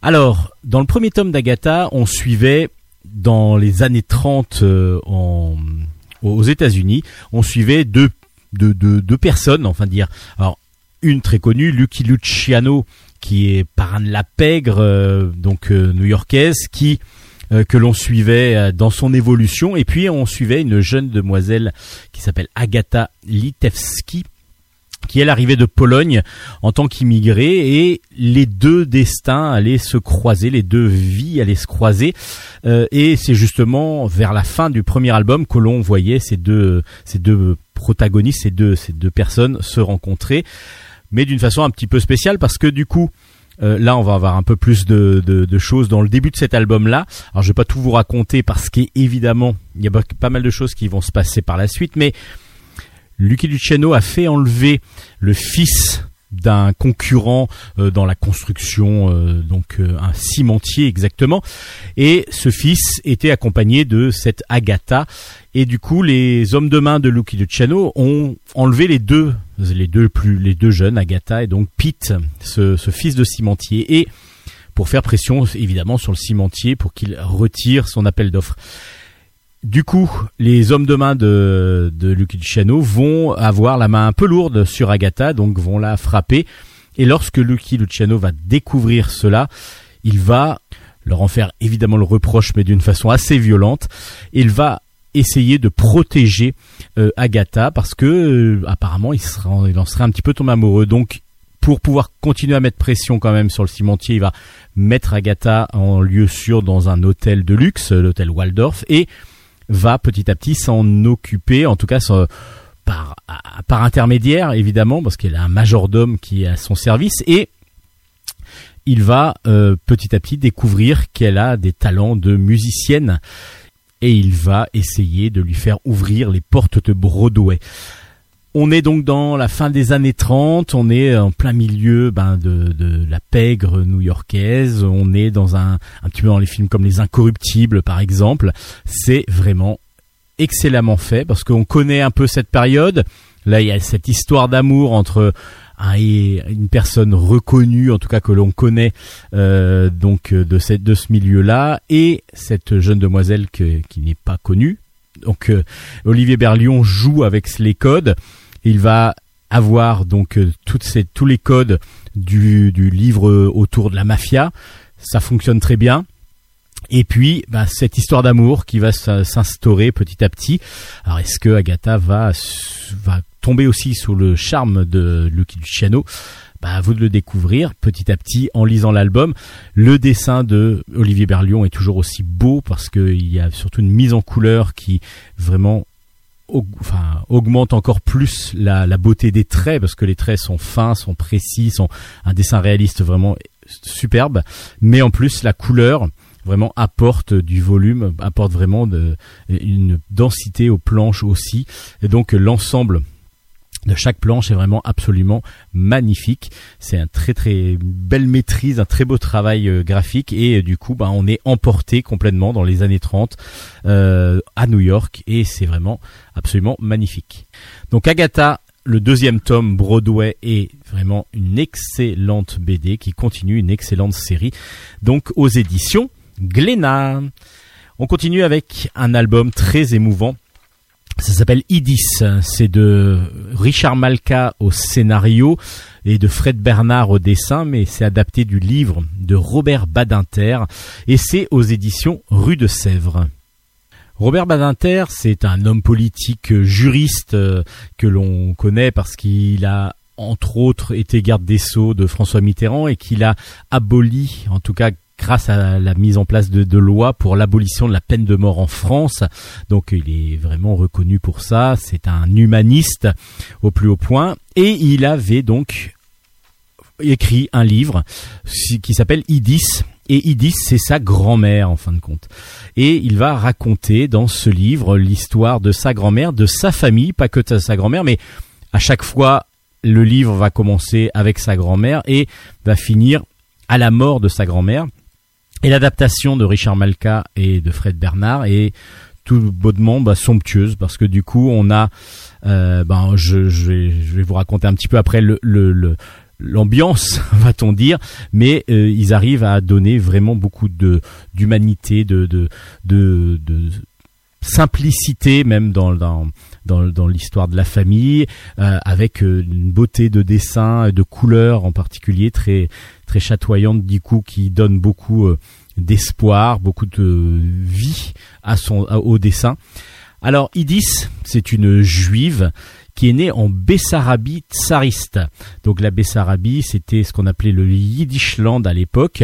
Alors, dans le premier tome d'Agatha, on suivait dans les années 30 euh, aux États-Unis, on suivait deux, deux, personnes, enfin dire. Alors, une très connue, Lucky Luciano, qui est parrain de la pègre, euh, donc euh, new-yorkaise, qui que l'on suivait euh, dans son évolution, et puis on suivait une jeune demoiselle qui s'appelle Agatha Litewski, qui elle arrivait de Pologne en tant qu'immigrée, et les deux destins allaient se croiser, les deux vies allaient se croiser, euh, et c'est justement vers la fin du premier album que l'on voyait ces deux, ces deux protagonistes, ces deux, ces deux personnes se rencontrer, mais d'une façon un petit peu spéciale parce que du coup, euh, là, on va avoir un peu plus de, de, choses dans le début de cet album-là. Alors, je vais pas tout vous raconter parce qu'évidemment, il y a pas- pas mal de choses qui vont se passer par la suite, mais Lucky Luciano a fait enlever le fils d'un concurrent euh, dans la construction, euh, donc euh, un cimentier exactement. Et ce fils était accompagné de cette Agatha. Et du coup, les hommes de main de Lucky Luciano ont enlevé les deux, les deux plus, les deux jeunes, Agatha et donc Pete, ce, ce fils de cimentier. Et pour faire pression évidemment sur le cimentier pour qu'il retire son appel d'offres. Du coup, les hommes de main de, Lucky Luciano vont avoir la main un peu lourde sur Agatha, donc vont la frapper. Et lorsque Lucky Luciano va découvrir cela, il va leur en faire évidemment le reproche, mais d'une façon assez violente. Il va essayer de protéger euh, Agatha parce que euh, apparemment il en serait un petit peu tombé amoureux. Donc pour pouvoir continuer à mettre pression quand même sur le cimentier, il va mettre Agatha en lieu sûr dans un hôtel de luxe, l'hôtel Waldorf, et va petit à petit s'en occuper, en tout cas par, par intermédiaire évidemment, parce qu'il a un majordome qui est à son service, et il va euh, petit à petit découvrir qu'elle a des talents de musicienne, et il va essayer de lui faire ouvrir les portes de Broadway. On est donc dans la fin des années 30, on est en plein milieu ben, de, de la pègre new-yorkaise, on est dans un, un petit peu dans les films comme Les Incorruptibles par exemple. C'est vraiment excellemment fait parce qu'on connaît un peu cette période. Là, il y a cette histoire d'amour entre un, une personne reconnue, en tout cas que l'on connaît euh, donc de, cette, de ce milieu-là, et cette jeune demoiselle qui n'est pas connue. Donc euh, Olivier Berlion joue avec les codes. Il va avoir donc euh, tous les codes du, livre autour de la mafia. Ça fonctionne très bien. Et puis bah, cette histoire d'amour qui va s'instaurer petit à petit. Alors est-ce que Agatha va va tomber aussi sous le charme de Lucky Luciano? Bah, à vous de le découvrir petit à petit en lisant l'album. Le dessin de Olivier Berlion est toujours aussi beau parce qu'il y a surtout une mise en couleur qui vraiment enfin, augmente encore plus la, la, beauté des traits parce que les traits sont fins, sont précis, sont un dessin réaliste vraiment superbe. Mais en plus, la couleur vraiment apporte du volume, apporte vraiment de, une densité aux planches aussi. Et donc l'ensemble de chaque planche est vraiment absolument magnifique. C'est un très très belle maîtrise, un très beau travail euh, graphique et euh, du coup bah, on est emporté complètement dans les années 30 euh, à New York et c'est vraiment absolument magnifique. Donc Agatha, le deuxième tome Broadway est vraiment une excellente BD qui continue une excellente série. Donc aux éditions Glénat. On continue avec un album très émouvant ça s'appelle Idis. C'est de Richard Malka au scénario et de Fred Bernard au dessin, mais c'est adapté du livre de Robert Badinter et c'est aux éditions Rue de Sèvres. Robert Badinter, c'est un homme politique juriste euh, que l'on connaît parce qu'il a entre autres été garde des sceaux de François Mitterrand et qu'il a aboli, en tout cas grâce à la mise en place de, lois pour l'abolition de la peine de mort en France. Donc il est vraiment reconnu pour ça. C'est un humaniste au plus haut point. Et il avait donc écrit un livre qui s'appelle Idis. Et Idis, c'est sa grand-mère en fin de compte. Et il va raconter dans ce livre l'histoire de sa grand-mère, de sa famille, pas que de sa grand-mère, mais à chaque fois, le livre va commencer avec sa grand-mère et va finir à la mort de sa grand-mère. Et l'adaptation de Richard Malka et de Fred Bernard est tout bonnement bah, somptueuse parce que du coup on a, euh, ben je, je, vais, je vais vous raconter un petit peu après le, le, l'ambiance, <laughs> va-t-on dire, mais euh, ils arrivent à donner vraiment beaucoup de d'humanité, de de, de, de simplicité même dans dans dans, l'histoire de la famille, euh, avec euh, une beauté de dessin, de couleurs en particulier très très chatoyante du coup qui donne beaucoup euh, d'espoir, beaucoup de vie à son au dessin. Alors Idis, c'est une juive qui est née en Bessarabie tsariste. Donc la Bessarabie, c'était ce qu'on appelait le Yiddishland à l'époque,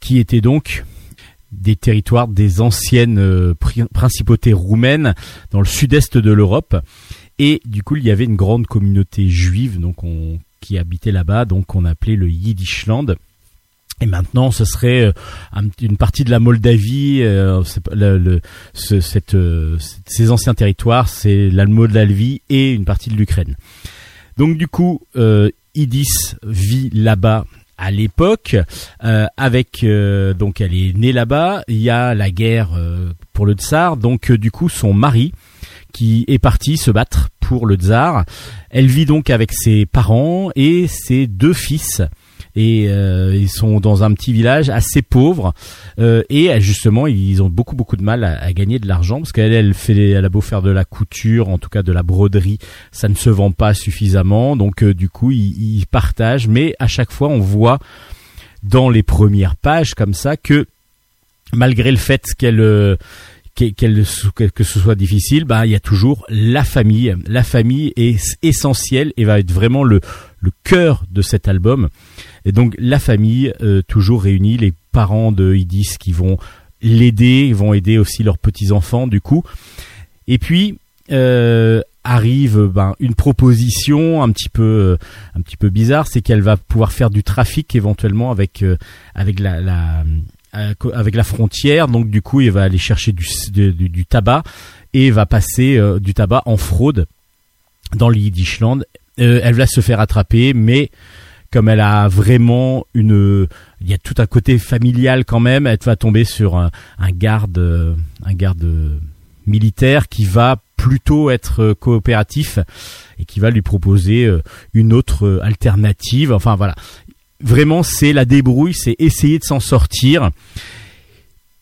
qui était donc des territoires des anciennes euh, principautés roumaines dans le sud-est de l'Europe. Et du coup, il y avait une grande communauté juive donc qui habitait là-bas, donc on appelait le Yiddishland. Et maintenant, ce serait euh, une partie de la Moldavie. Euh, ces anciens territoires, c'est la Moldavie et une partie de l'Ukraine. Donc du coup, Idis vit là-bas à l'époque euh, avec euh, donc elle est née là-bas. Il y a la guerre euh, pour le tsar. Donc euh, du coup son mari qui est parti se battre pour le tsar. Elle vit donc avec ses parents et ses deux fils et euh, ils sont dans un petit village assez pauvre euh, et justement ils ont beaucoup beaucoup de mal à, à gagner de l'argent parce qu'elle elle fait elle a beau faire de la couture en tout cas de la broderie ça ne se vend pas suffisamment donc euh, du coup ils, ils partagent mais à chaque fois on voit dans les premières pages comme ça que malgré le fait qu'elle euh, qu'elle qu'elle- que que ce soit difficile, bah il y a toujours la famille. La famille est essentielle et va être vraiment le le cœur de cet album. Et donc la famille euh, toujours réunie, les parents de Idis qui vont l'aider, vont aider aussi leurs petits enfants du coup. Et puis euh, arrive ben, une proposition un petit peu euh, un petit peu bizarre, c'est qu'elle va pouvoir faire du trafic éventuellement avec euh, avec la, la euh, avec la frontière. Donc du coup, il va aller chercher du, du, du- du tabac et va passer euh, du tabac en fraude dans le Yiddishland. Euh, elle va se faire attraper, mais comme elle a vraiment une, il y a tout un côté familial quand même. Elle va tomber sur un, garde, euh, un garde militaire qui va plutôt être euh, coopératif et qui va lui proposer euh, une autre alternative. Enfin voilà, vraiment c'est la débrouille, c'est essayer de s'en sortir.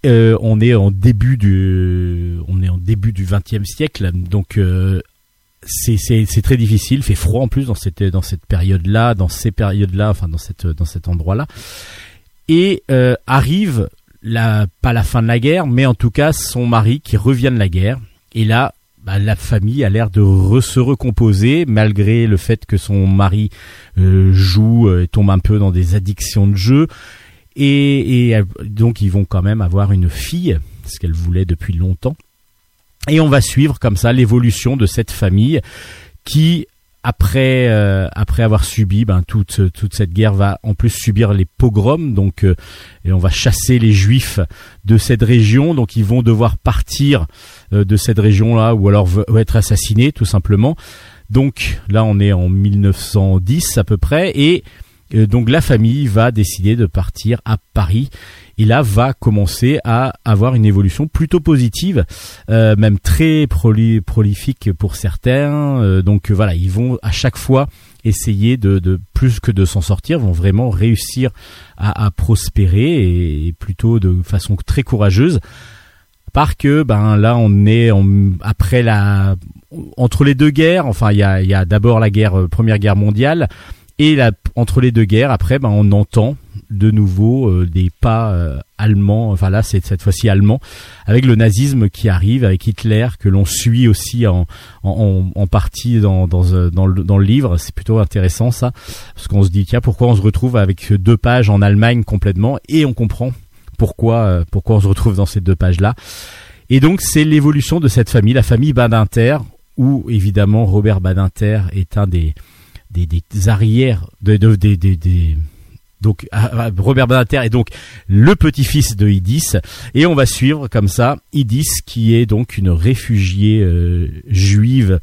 On est en début du, on est en début du XXe siècle, donc c'est très difficile. Il fait froid en plus dans cette période-là, dans ces périodes-là, enfin dans cet endroit-là. Et euh, arrive pas la fin de la guerre, mais en tout cas son mari qui revient de la guerre. Et là, bah, la famille a l'air de se recomposer malgré le fait que son mari euh, joue euh, tombe un peu dans des addictions de jeu. Et, et, euh, donc ils vont quand même avoir une fille, ce qu'elle voulait depuis longtemps. Et on va suivre comme ça l'évolution de cette famille qui, après euh, après avoir subi ben, toute toute cette guerre, va en plus subir les pogroms. Donc euh, et on va chasser les juifs de cette région. Donc ils vont devoir partir euh, de cette région-là ou alors être assassinés tout simplement. Donc là on est en 1910 à peu près et donc la famille va décider de partir à Paris et là va commencer à avoir une évolution plutôt positive, euh, même très proli- prolifique pour certains. Euh, donc euh, voilà, ils vont à chaque fois essayer de, plus que de s'en sortir, vont vraiment réussir à, prospérer et, plutôt de façon très courageuse. Par que ben là on est après la entre les deux guerres, enfin il y a, y a d'abord la guerre euh, première guerre mondiale et entre les deux guerres, après, ben, on entend de nouveau euh, des pas euh, allemands, enfin là c'est cette fois-ci allemand, avec le nazisme qui arrive, avec Hitler, que l'on suit aussi en, en, partie dans, euh, dans, le, dans le livre. C'est plutôt intéressant ça, parce qu'on se dit, tiens, pourquoi on se retrouve avec deux pages en Allemagne complètement, et on comprend pourquoi, pourquoi on se retrouve dans ces deux pages-là. Et donc c'est l'évolution de cette famille, la famille Badinter, où évidemment Robert Badinter est un des des, arrières de, de- des, donc ah, ah, Robert Badinter est donc le petit-fils de Idis et on va suivre comme ça Idis qui est donc une réfugiée euh, juive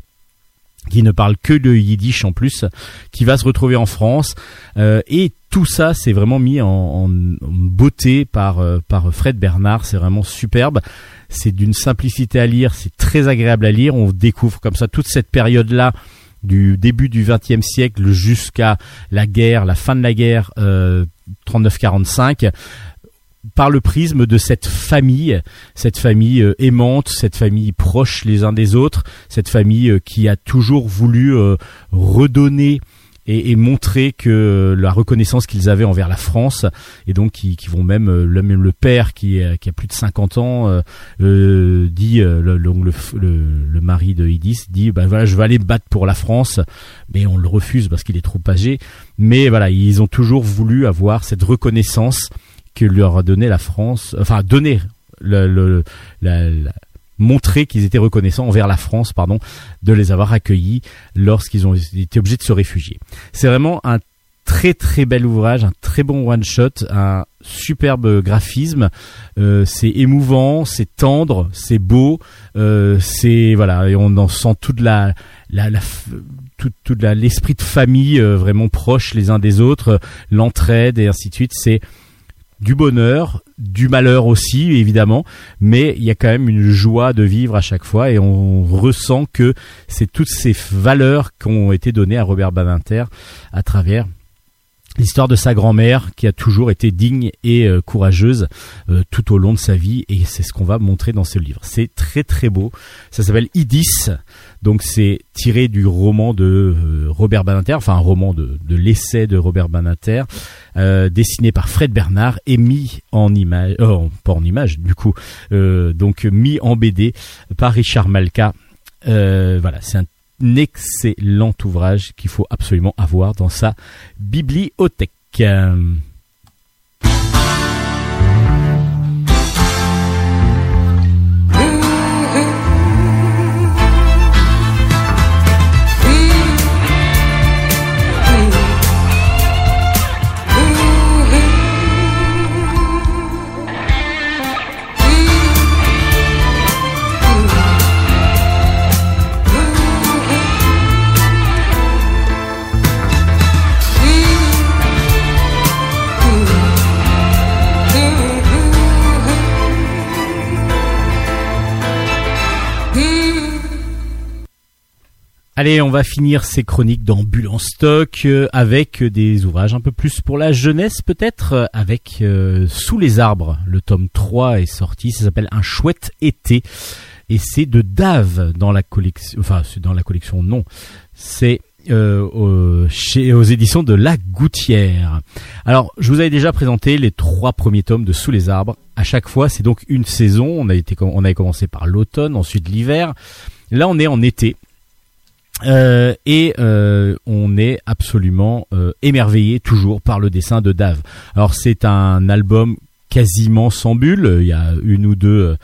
qui ne parle que de yiddish en plus, qui va se retrouver en France euh, et tout ça c'est vraiment mis en, beauté par euh, par Fred Bernard, c'est vraiment superbe. C'est d'une simplicité à lire, c'est très agréable à lire. On découvre comme ça toute cette période là du début du XXe siècle jusqu'à la guerre, la fin de la guerre euh, 39-45 par le prisme de cette famille, cette famille euh, aimante, cette famille proche les uns des autres, cette famille euh, qui a toujours voulu euh, redonner et, et montrer que euh, la reconnaissance qu'ils avaient envers la France et donc qui, qui vont même euh, le, même le père qui, est- qui a plus de 50 ans euh, euh, dit euh, le, le, le, le- mari de Idis dit bah voilà je vais aller battre pour la France mais on le refuse parce qu'il est trop âgé. Mais voilà ils ont toujours voulu avoir cette reconnaissance que leur a donné la France enfin donner le, le- la- la- montrer qu'ils étaient reconnaissants envers la France pardon de les avoir accueillis lorsqu'ils ont été obligés de se réfugier c'est vraiment un très très bel ouvrage, un très bon one shot, un superbe graphisme. Euh, c'est émouvant, c'est tendre, c'est beau, euh, c'est voilà, et on en sent toute la la, la f- tout, tout la- l'esprit de famille euh, vraiment proche les uns des autres, l'entraide et ainsi de suite. C'est du bonheur, du malheur aussi évidemment, mais il y a quand même une joie de vivre à chaque fois et on ressent que c'est toutes ces valeurs qui ont été données à Robert Badinter à travers l'histoire de sa grand-mère qui a toujours été digne et euh, courageuse euh, tout au long de sa vie et c'est ce qu'on va montrer dans ce livre. C'est très très beau. Ça s'appelle Idis. Donc c'est tiré du roman de euh, Robert Badinter, enfin un roman de, de l'essai de Robert Badinter, euh, dessiné par Fred Bernard et mis en image, oh, pas en image du coup, euh, donc mis en BD par Richard Malka. Euh, voilà, c'est un excellent ouvrage qu'il faut absolument avoir dans sa bibliothèque. Allez, on va finir ces chroniques d'ambulance stock euh, avec des ouvrages un peu plus pour la jeunesse peut-être, euh, avec euh, Sous les arbres. Le tome 3 est sorti, ça s'appelle Un chouette été et c'est de Dave dans la collection, enfin dans la collection non, c'est euh, au- chez, aux éditions de La Gouttière. Alors, je vous avais déjà présenté les trois premiers tomes de Sous les arbres. À chaque fois, c'est donc une saison. On a été, on avait commencé par l'automne, ensuite l'hiver. Là, on est en été. Euh, et euh, on est absolument euh, émerveillé toujours par le dessin de Dave. Alors c'est un album quasiment sans bulles. Il y a une ou deux, euh,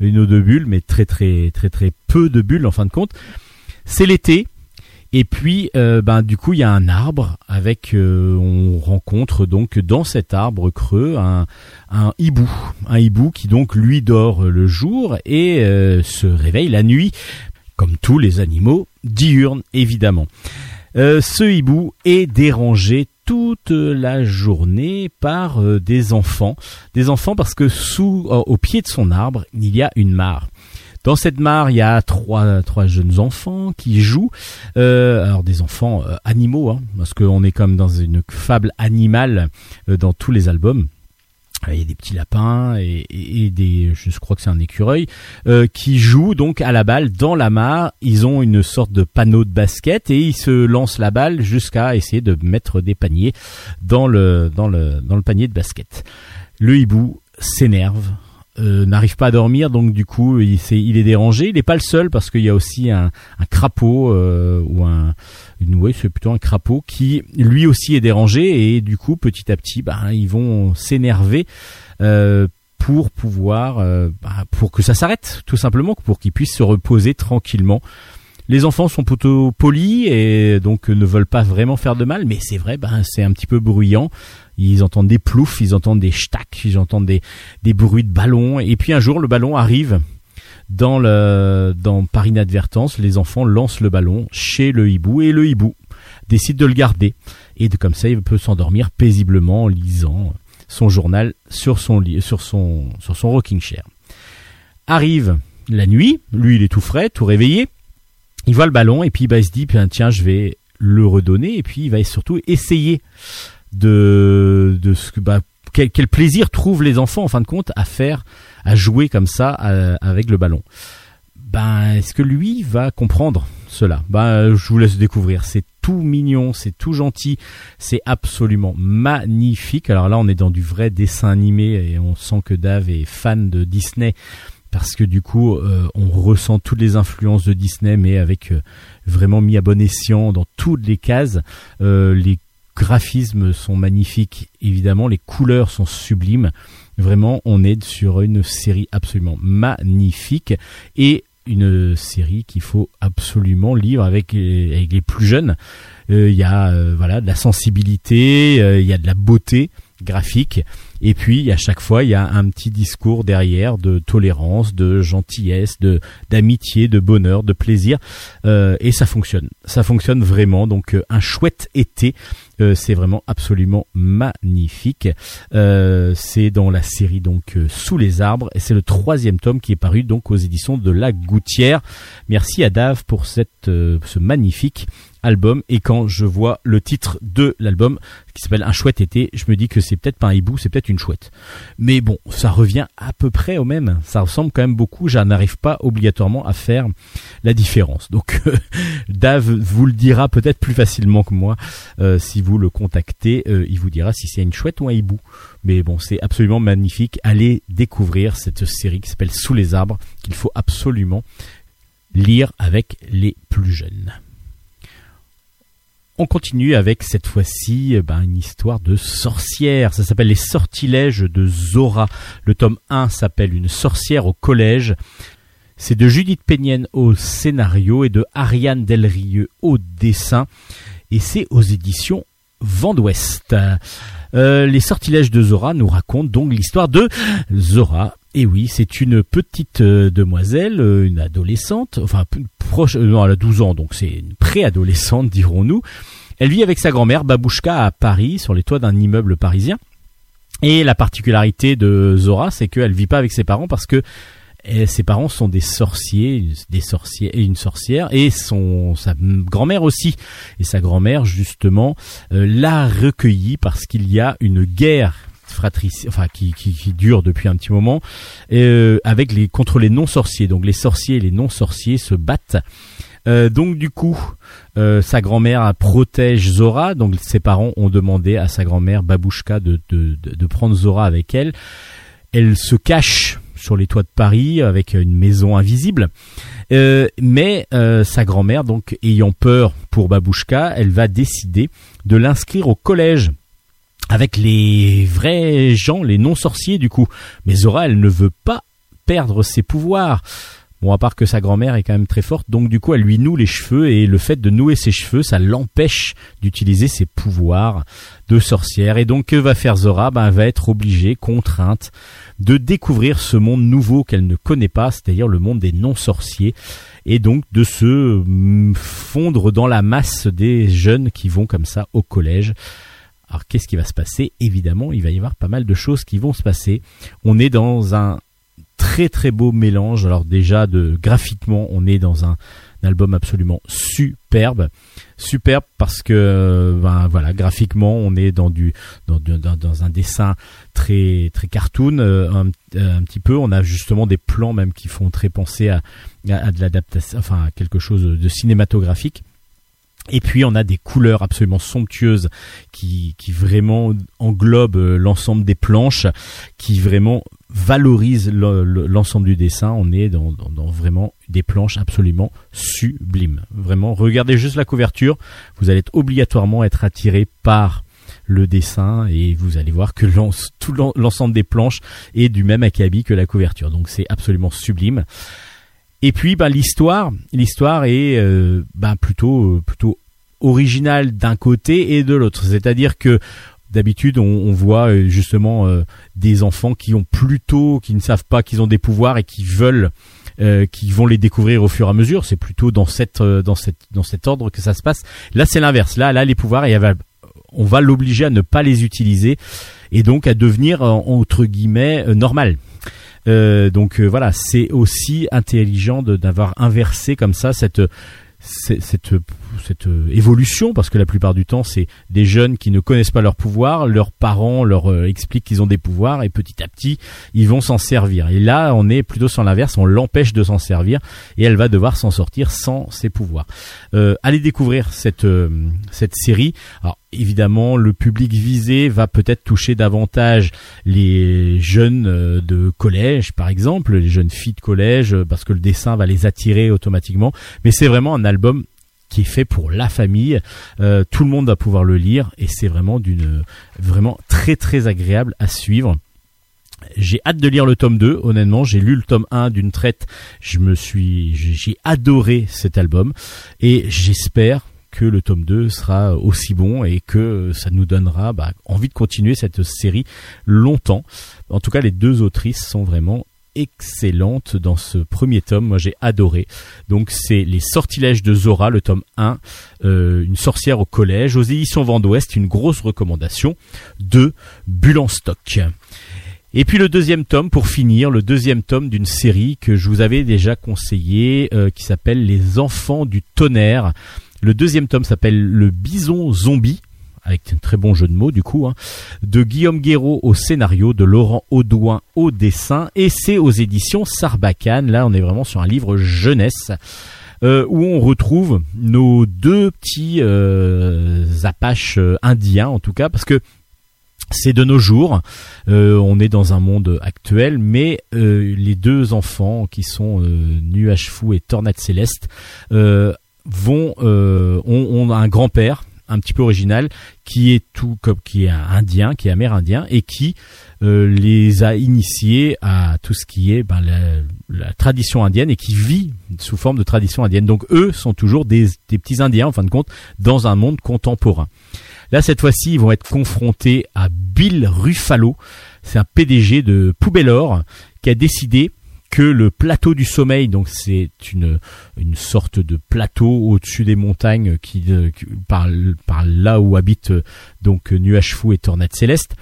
une ou deux bulles, mais très très très très peu de bulles en fin de compte. C'est l'été. Et puis, euh, ben du coup, il y a un arbre avec. euh, on rencontre donc dans cet arbre creux un, un hibou, un hibou qui donc lui dort le jour et se réveille la nuit, comme tous les animaux diurnes évidemment. Euh, ce hibou est dérangé toute la journée par euh, des enfants, des enfants parce que sous, euh, au pied de son arbre, il y a une mare. Dans cette mare, il y a trois, jeunes enfants qui jouent. Alors des enfants animaux, hein, parce qu'on est comme dans une fable animale dans tous les albums. Il y a des petits lapins et, des, je crois que c'est un écureuil, euh, qui jouent donc à la balle dans la mare. Ils ont une sorte de panneau de basket et ils se lancent la balle jusqu'à essayer de mettre des paniers dans le panier de basket. Le hibou s'énerve, euh, n'arrive pas à dormir, donc du coup il, est dérangé. Il n'est pas le seul parce qu'il y a aussi un, crapaud euh, ou un une, ouais, c'est plutôt un crapaud qui lui aussi est dérangé. Et du coup petit à petit ben, ils vont s'énerver euh, pour pouvoir bah, pour que ça s'arrête tout simplement pour qu'ils puissent se reposer tranquillement. Les enfants sont plutôt polis et donc ne veulent pas vraiment faire de mal mais c'est vrai ben c'est un petit peu bruyant ils entendent des ploufs ils entendent des stacks ils entendent des bruits de ballons. Et puis un jour le ballon arrive dans par inadvertance les enfants lancent le ballon chez le hibou et le hibou décide de le garder. Et comme ça il peut s'endormir paisiblement en lisant son journal sur son rocking chair. Arrive la nuit lui il est tout frais tout réveillé. Il voit le ballon et puis bah, il se dit Bien, tiens je vais le redonner et puis il va surtout essayer de de ce bah, quel, quel plaisir trouvent les enfants en fin de compte à faire à jouer comme ça euh, avec le ballon ben est-ce que lui va comprendre cela? Ben je vous laisse découvrir. C'est tout mignon, c'est tout gentil, c'est absolument magnifique. Alors là, on est dans du vrai dessin animé et on sent que Dave est fan de Disney parce que du coup, euh, on ressent toutes les influences de Disney, mais avec euh, vraiment mis à bon escient dans toutes les cases. Euh, les graphismes sont magnifiques, évidemment, les couleurs sont sublimes. Vraiment, on est sur une série absolument magnifique et une série qu'il faut absolument lire avec, les plus jeunes. Euh, Il y a euh, voilà de la sensibilité, euh, il y a de la beauté graphique. Et puis à chaque fois, il y a un petit discours derrière de tolérance, de gentillesse, de d'amitié, de bonheur, de plaisir. Euh, et ça fonctionne. Ça fonctionne vraiment. Donc euh, un chouette été. Euh, c'est vraiment absolument magnifique. Euh, c'est dans la série donc euh, Sous les arbres et c'est le troisième tome qui est paru donc aux éditions de La Gouttière. Merci à Dave pour cette euh, ce magnifique album et quand je vois le titre de l'album qui s'appelle Un chouette été, je me dis que c'est peut-être pas un hibou, c'est peut-être une chouette. Mais bon, ça revient à peu près au même. Ça ressemble quand même beaucoup. Je n'arrive pas obligatoirement à faire la différence. Donc <laughs> Dave vous le dira peut-être plus facilement que moi euh, si vous le contactez. euh, il vous dira si c'est une chouette ou un hibou. Mais bon, c'est absolument magnifique. Allez découvrir cette série qui s'appelle Sous les arbres qu'il faut absolument lire avec les plus jeunes. On continue avec cette fois-ci euh, ben, une histoire de sorcière. Ça s'appelle Les sortilèges de Zora. Le tome 1 s'appelle Une sorcière au collège. C'est de Judith Pénienne au scénario et de Ariane Delrieux au dessin. Et c'est aux éditions Vent d'Ouest. Euh, les sortilèges de Zora nous racontent donc l'histoire de Zora. Et oui, c'est une petite euh, demoiselle, euh, une adolescente, enfin proche, non, elle a 12 ans, donc c'est une préadolescente, <laughs> dirons-nous. Elle vit avec sa grand-mère Babouchka à Paris, sur les toits d'un immeuble parisien. Et la particularité de Zora, c'est qu'elle vit pas avec ses parents parce que eh, ses parents sont des sorciers, des sorciers et une sorcière, et son sa grand-mère aussi. Et sa grand-mère justement euh, l'a recueillie parce qu'il y a une guerre fratricide, enfin qui, dure depuis un petit moment, euh, avec les contre les non-sorciers. Donc les sorciers et les non-sorciers se battent. Euh, donc du coup, euh, sa grand-mère protège Zora. Donc ses parents ont demandé à sa grand-mère Babouchka de, prendre Zora avec elle. Elle se cache sur les toits de Paris avec une maison invisible. Euh, mais sa grand-mère, donc ayant peur pour Babouchka, elle va décider de l'inscrire au collège avec les vrais gens, les non-sorciers du coup. Mais Zora, elle ne veut pas perdre ses pouvoirs. Bon, à part que sa grand-mère est quand même très forte, donc du coup, elle lui noue les cheveux et le fait de nouer ses cheveux, ça l'empêche d'utiliser ses pouvoirs de sorcière. Et donc, que va faire Zora? Ben, elle va être obligée, contrainte, de découvrir ce monde nouveau qu'elle ne connaît pas, c'est-à-dire le monde des non-sorciers, et donc de se mm, fondre dans la masse des jeunes qui vont comme ça au collège. Alors qu'est-ce qui va se passer? Évidemment, il va y avoir pas mal de choses qui vont se passer. On est dans un très très beau mélange. Alors déjà de graphiquement, on est dans un, album absolument superbe, superbe parce que ben, voilà, graphiquement, on est dans du dans, un dessin très très cartoon euh, un, euh, un petit peu. On a justement des plans même qui font très penser à, de l'adaptation, enfin quelque chose de cinématographique. Et puis on a des couleurs absolument somptueuses qui, qui vraiment englobent euh, l'ensemble des planches, qui vraiment le- l'ensemble du dessin. On est dans, vraiment des planches absolument sublimes. Vraiment, regardez juste la couverture, vous allez être obligatoirement être attiré par le dessin et vous allez voir que tout l'en- l'ensemble des planches est du même acabit que la couverture. Donc c'est absolument sublime. Et puis bah, l'histoire, l'histoire est euh, bah, plutôt plutôt originale d'un côté et de l'autre. C'est-à-dire que d'habitude on, voit euh, justement euh, des enfants qui ont plutôt qui ne savent pas qu'ils ont des pouvoirs et qui veulent euh, qui vont les découvrir au fur et à mesure. C'est plutôt dans cet ordre que ça se passe. Là c'est l'inverse. Là là les pouvoirs et on va l'obliger à ne pas les utiliser et donc à devenir entre guillemets normal. Donc voilà, c'est aussi intelligent d'avoir inversé comme ça cette, cette, cette, euh, évolution parce que la plupart du temps c'est des jeunes qui ne connaissent pas leurs pouvoirs, leurs parents leur euh, expliquent qu'ils ont des pouvoirs et petit à petit ils vont s'en servir. Et là on est plutôt sur l'inverse, on l'empêche de s'en servir et elle va devoir s'en sortir sans ses pouvoirs. Euh, allez découvrir cette cette série. Alors évidemment le public visé va peut-être toucher davantage les jeunes de collège par exemple, les jeunes filles de collège parce que le dessin va les attirer automatiquement. Mais c'est vraiment un album qui est fait pour la famille. Euh, tout le monde va pouvoir le lire et c'est vraiment d'une vraiment très très agréable à suivre. J'ai hâte de lire le tome 2, honnêtement, j'ai lu le tome 1 d'une traite, je me suis j'ai adoré cet album et j'espère que le tome 2 sera aussi bon et que ça nous donnera bah, envie de continuer cette série longtemps. En tout cas, les deux autrices sont vraiment excellentes dans ce premier tome. Moi, j'ai adoré. Donc, c'est Les Sortilèges de Zora, le tome 1, euh, une sorcière au collège, aux éditions Vent d'Ouest, une grosse recommandation de Bulle en stock. Et puis le deuxième tome, pour finir, le deuxième tome d'une série que je vous avais déjà conseillé, euh, qui s'appelle Les Enfants du Tonnerre. Le deuxième tome s'appelle Le Bison Zombie, avec un très bon jeu de mots du coup, hein, de Guillaume Guéraud au scénario, de Laurent Audouin au dessin, et c'est aux éditions Sarbacane. Là, on est vraiment sur un livre jeunesse. euh, où on retrouve nos deux petits euh, apaches euh, indiens en tout cas parce que c'est de nos jours, on est dans un monde actuel, mais les deux enfants qui sont euh, Nuage Fou et Tornade Céleste vont ont, ont un grand-père un petit peu original qui est tout comme qui est indien, qui est amérindien et qui euh, les a initiés à tout ce qui est ben, la, tradition indienne et qui vit sous forme de tradition indienne. Donc eux sont toujours des, des petits indiens en fin de compte dans un monde contemporain. Là, cette fois-ci, ils vont être confrontés à Bill Ruffalo. C'est un PDG de Poubellor qui a décidé que le plateau du sommeil, donc c'est une une sorte de plateau au-dessus des montagnes qui, euh, par là où habitent euh, donc euh, Nuage Fou et Tornade Céleste,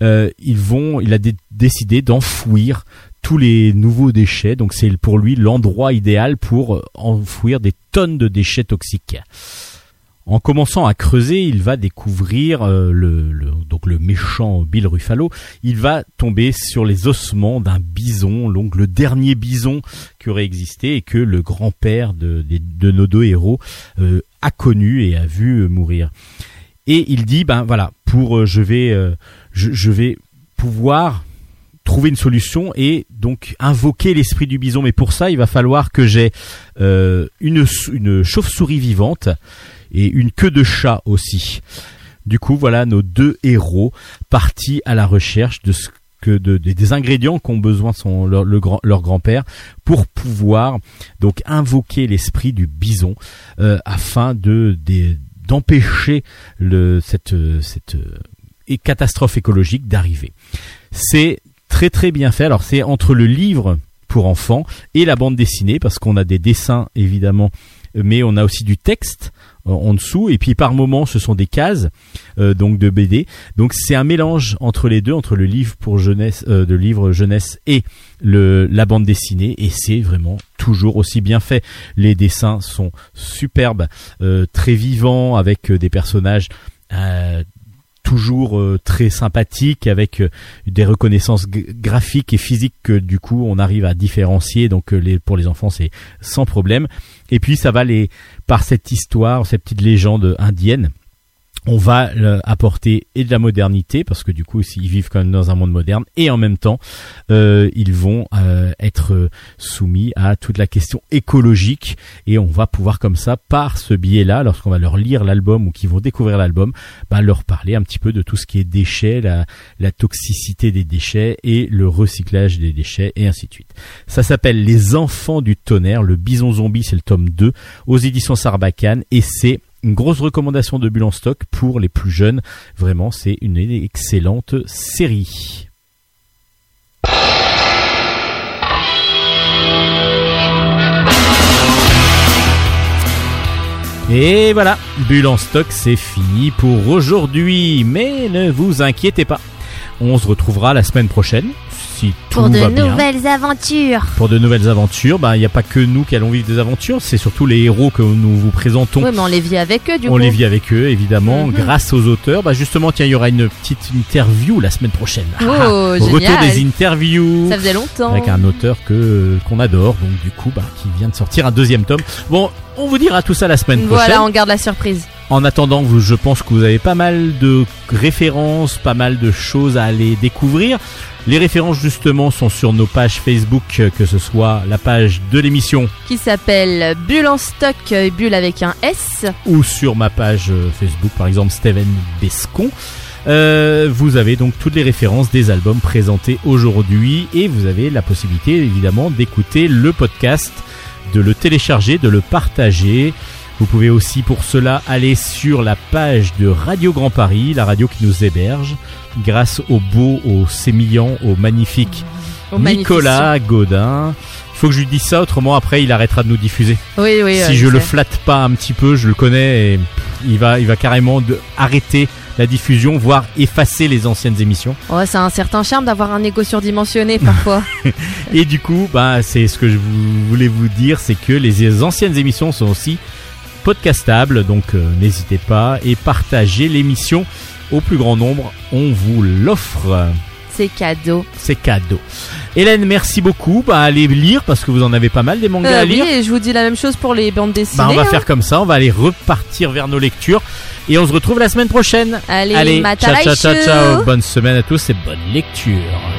ils vont, il a dé- décidé d'enfouir tous les nouveaux déchets. Donc c'est pour lui l'endroit idéal pour enfouir des tonnes de déchets toxiques. En commençant à creuser, il va découvrir euh, le, donc le méchant Bill Ruffalo. Il va tomber sur les ossements d'un bison, donc le dernier bison qui aurait existé et que le grand-père de, nos deux héros euh, a connu et a vu euh, mourir. Et il dit ben voilà, pour euh, je vais euh, je, vais pouvoir trouver une solution et donc invoquer l'esprit du bison. Mais pour ça, il va falloir que j'ai une, une chauve-souris vivante et une queue de chat aussi. Du coup, voilà nos deux héros partis à la recherche de ce que de, des- ingrédients qu'ont besoin son, leur, le grand, leur grand-père pour pouvoir donc invoquer l'esprit du bison euh, afin de d'empêcher le cette cette euh, catastrophe écologique d'arriver. C'est très très bien fait. Alors c'est entre le livre pour enfants et la bande dessinée parce qu'on a des dessins évidemment, mais on a aussi du texte en dessous et puis par moments ce sont des cases euh, donc de BD. Donc c'est un mélange entre les deux, entre le livre pour jeunesse, euh, de livre jeunesse et le la bande dessinée et c'est vraiment toujours aussi bien fait. Les dessins sont superbes, euh, très vivants avec euh, des personnages euh, toujours euh, très sympathiques avec euh, des reconnaissances graphiques et physiques que du coup on arrive à différencier. Donc euh, les, pour les enfants c'est sans problème. Et puis ça va les par cette histoire cette petite légende indienne on va euh, apporter et de la modernité parce que du coup ils vivent quand même dans un monde moderne et en même temps euh, ils vont euh, être soumis à toute la question écologique. Et on va pouvoir comme ça par ce biais-là lorsqu'on va leur lire l'album ou qu'ils vont découvrir l'album bah, leur parler un petit peu de tout ce qui est déchets la, la toxicité des déchets et le recyclage des déchets et ainsi de suite. Ça s'appelle Les Enfants du Tonnerre. Le Bison Zombie c'est le tome 2 aux éditions Sarbacane et c'est une grosse recommandation de Bulle en stock pour les plus jeunes. Vraiment, c'est une excellente série. Et voilà, Bulle en stock, c'est fini pour aujourd'hui. Mais ne vous inquiétez pas, on se retrouvera la semaine prochaine, Pour de va bien nouvelles aventures. pour de nouvelles aventures. Bah, il n'y a pas que nous qui allons vivre des aventures, c'est surtout les héros que nous vous présentons. Ouais, mais on les vit avec eux, du on coup. les vit avec eux, évidemment, Mhm. grâce aux auteurs. Bah, justement, tiens, il y aura une petite interview la semaine prochaine. Oh, Ah, Retour génial. des interviews. Ça faisait longtemps. Avec un auteur que qu'on adore, donc du coup, bah, qui vient de sortir un deuxième tome. Bon, on vous dira tout ça la semaine prochaine. Voilà, on garde la surprise. En attendant, vous, je pense que vous avez pas mal de références, pas mal de choses à aller découvrir. Les références justement sont sur nos pages Facebook, euh, que ce soit la page de l'émission Qui s'appelle Bulle en stock, euh, Bulle avec un S. ou sur ma page euh, Facebook, par exemple Steven Bescon. Euh, vous avez donc toutes les références des albums présentés aujourd'hui et vous avez la possibilité évidemment d'écouter le podcast, de le télécharger, de le partager. Vous pouvez aussi pour cela aller sur la page de Radio Grand Paris, la radio qui nous héberge, grâce au beau, au sémillant, au magnifique Au Nicolas Godin. Il faut que je lui dise ça, autrement après il arrêtera de nous diffuser. Oui, oui. si euh, je le sais. flatte pas un petit peu, je le connais et il va, il va carrément de- arrêter la diffusion, voire effacer les anciennes émissions. Ouais, c'est un certain charme d'avoir un ego surdimensionné parfois. <laughs> <laughs> Et du coup, bah, c'est ce que je voulais vous dire, c'est que les anciennes émissions sont aussi podcastables, donc euh, n'hésitez pas et partagez l'émission au plus grand nombre. On vous l'offre. c'est cadeau. C'est cadeau. Hélène, merci beaucoup. Bah, allez lire parce que vous en avez pas mal des mangas Euh, à oui, lire. et je vous dis la même chose pour les bandes dessinées. Bah, on va hein. faire comme ça. On va aller repartir vers nos lectures et on se retrouve la semaine prochaine. Allez, Allez, ciao, ciao, ciao. Bonne semaine à tous et bonne lecture.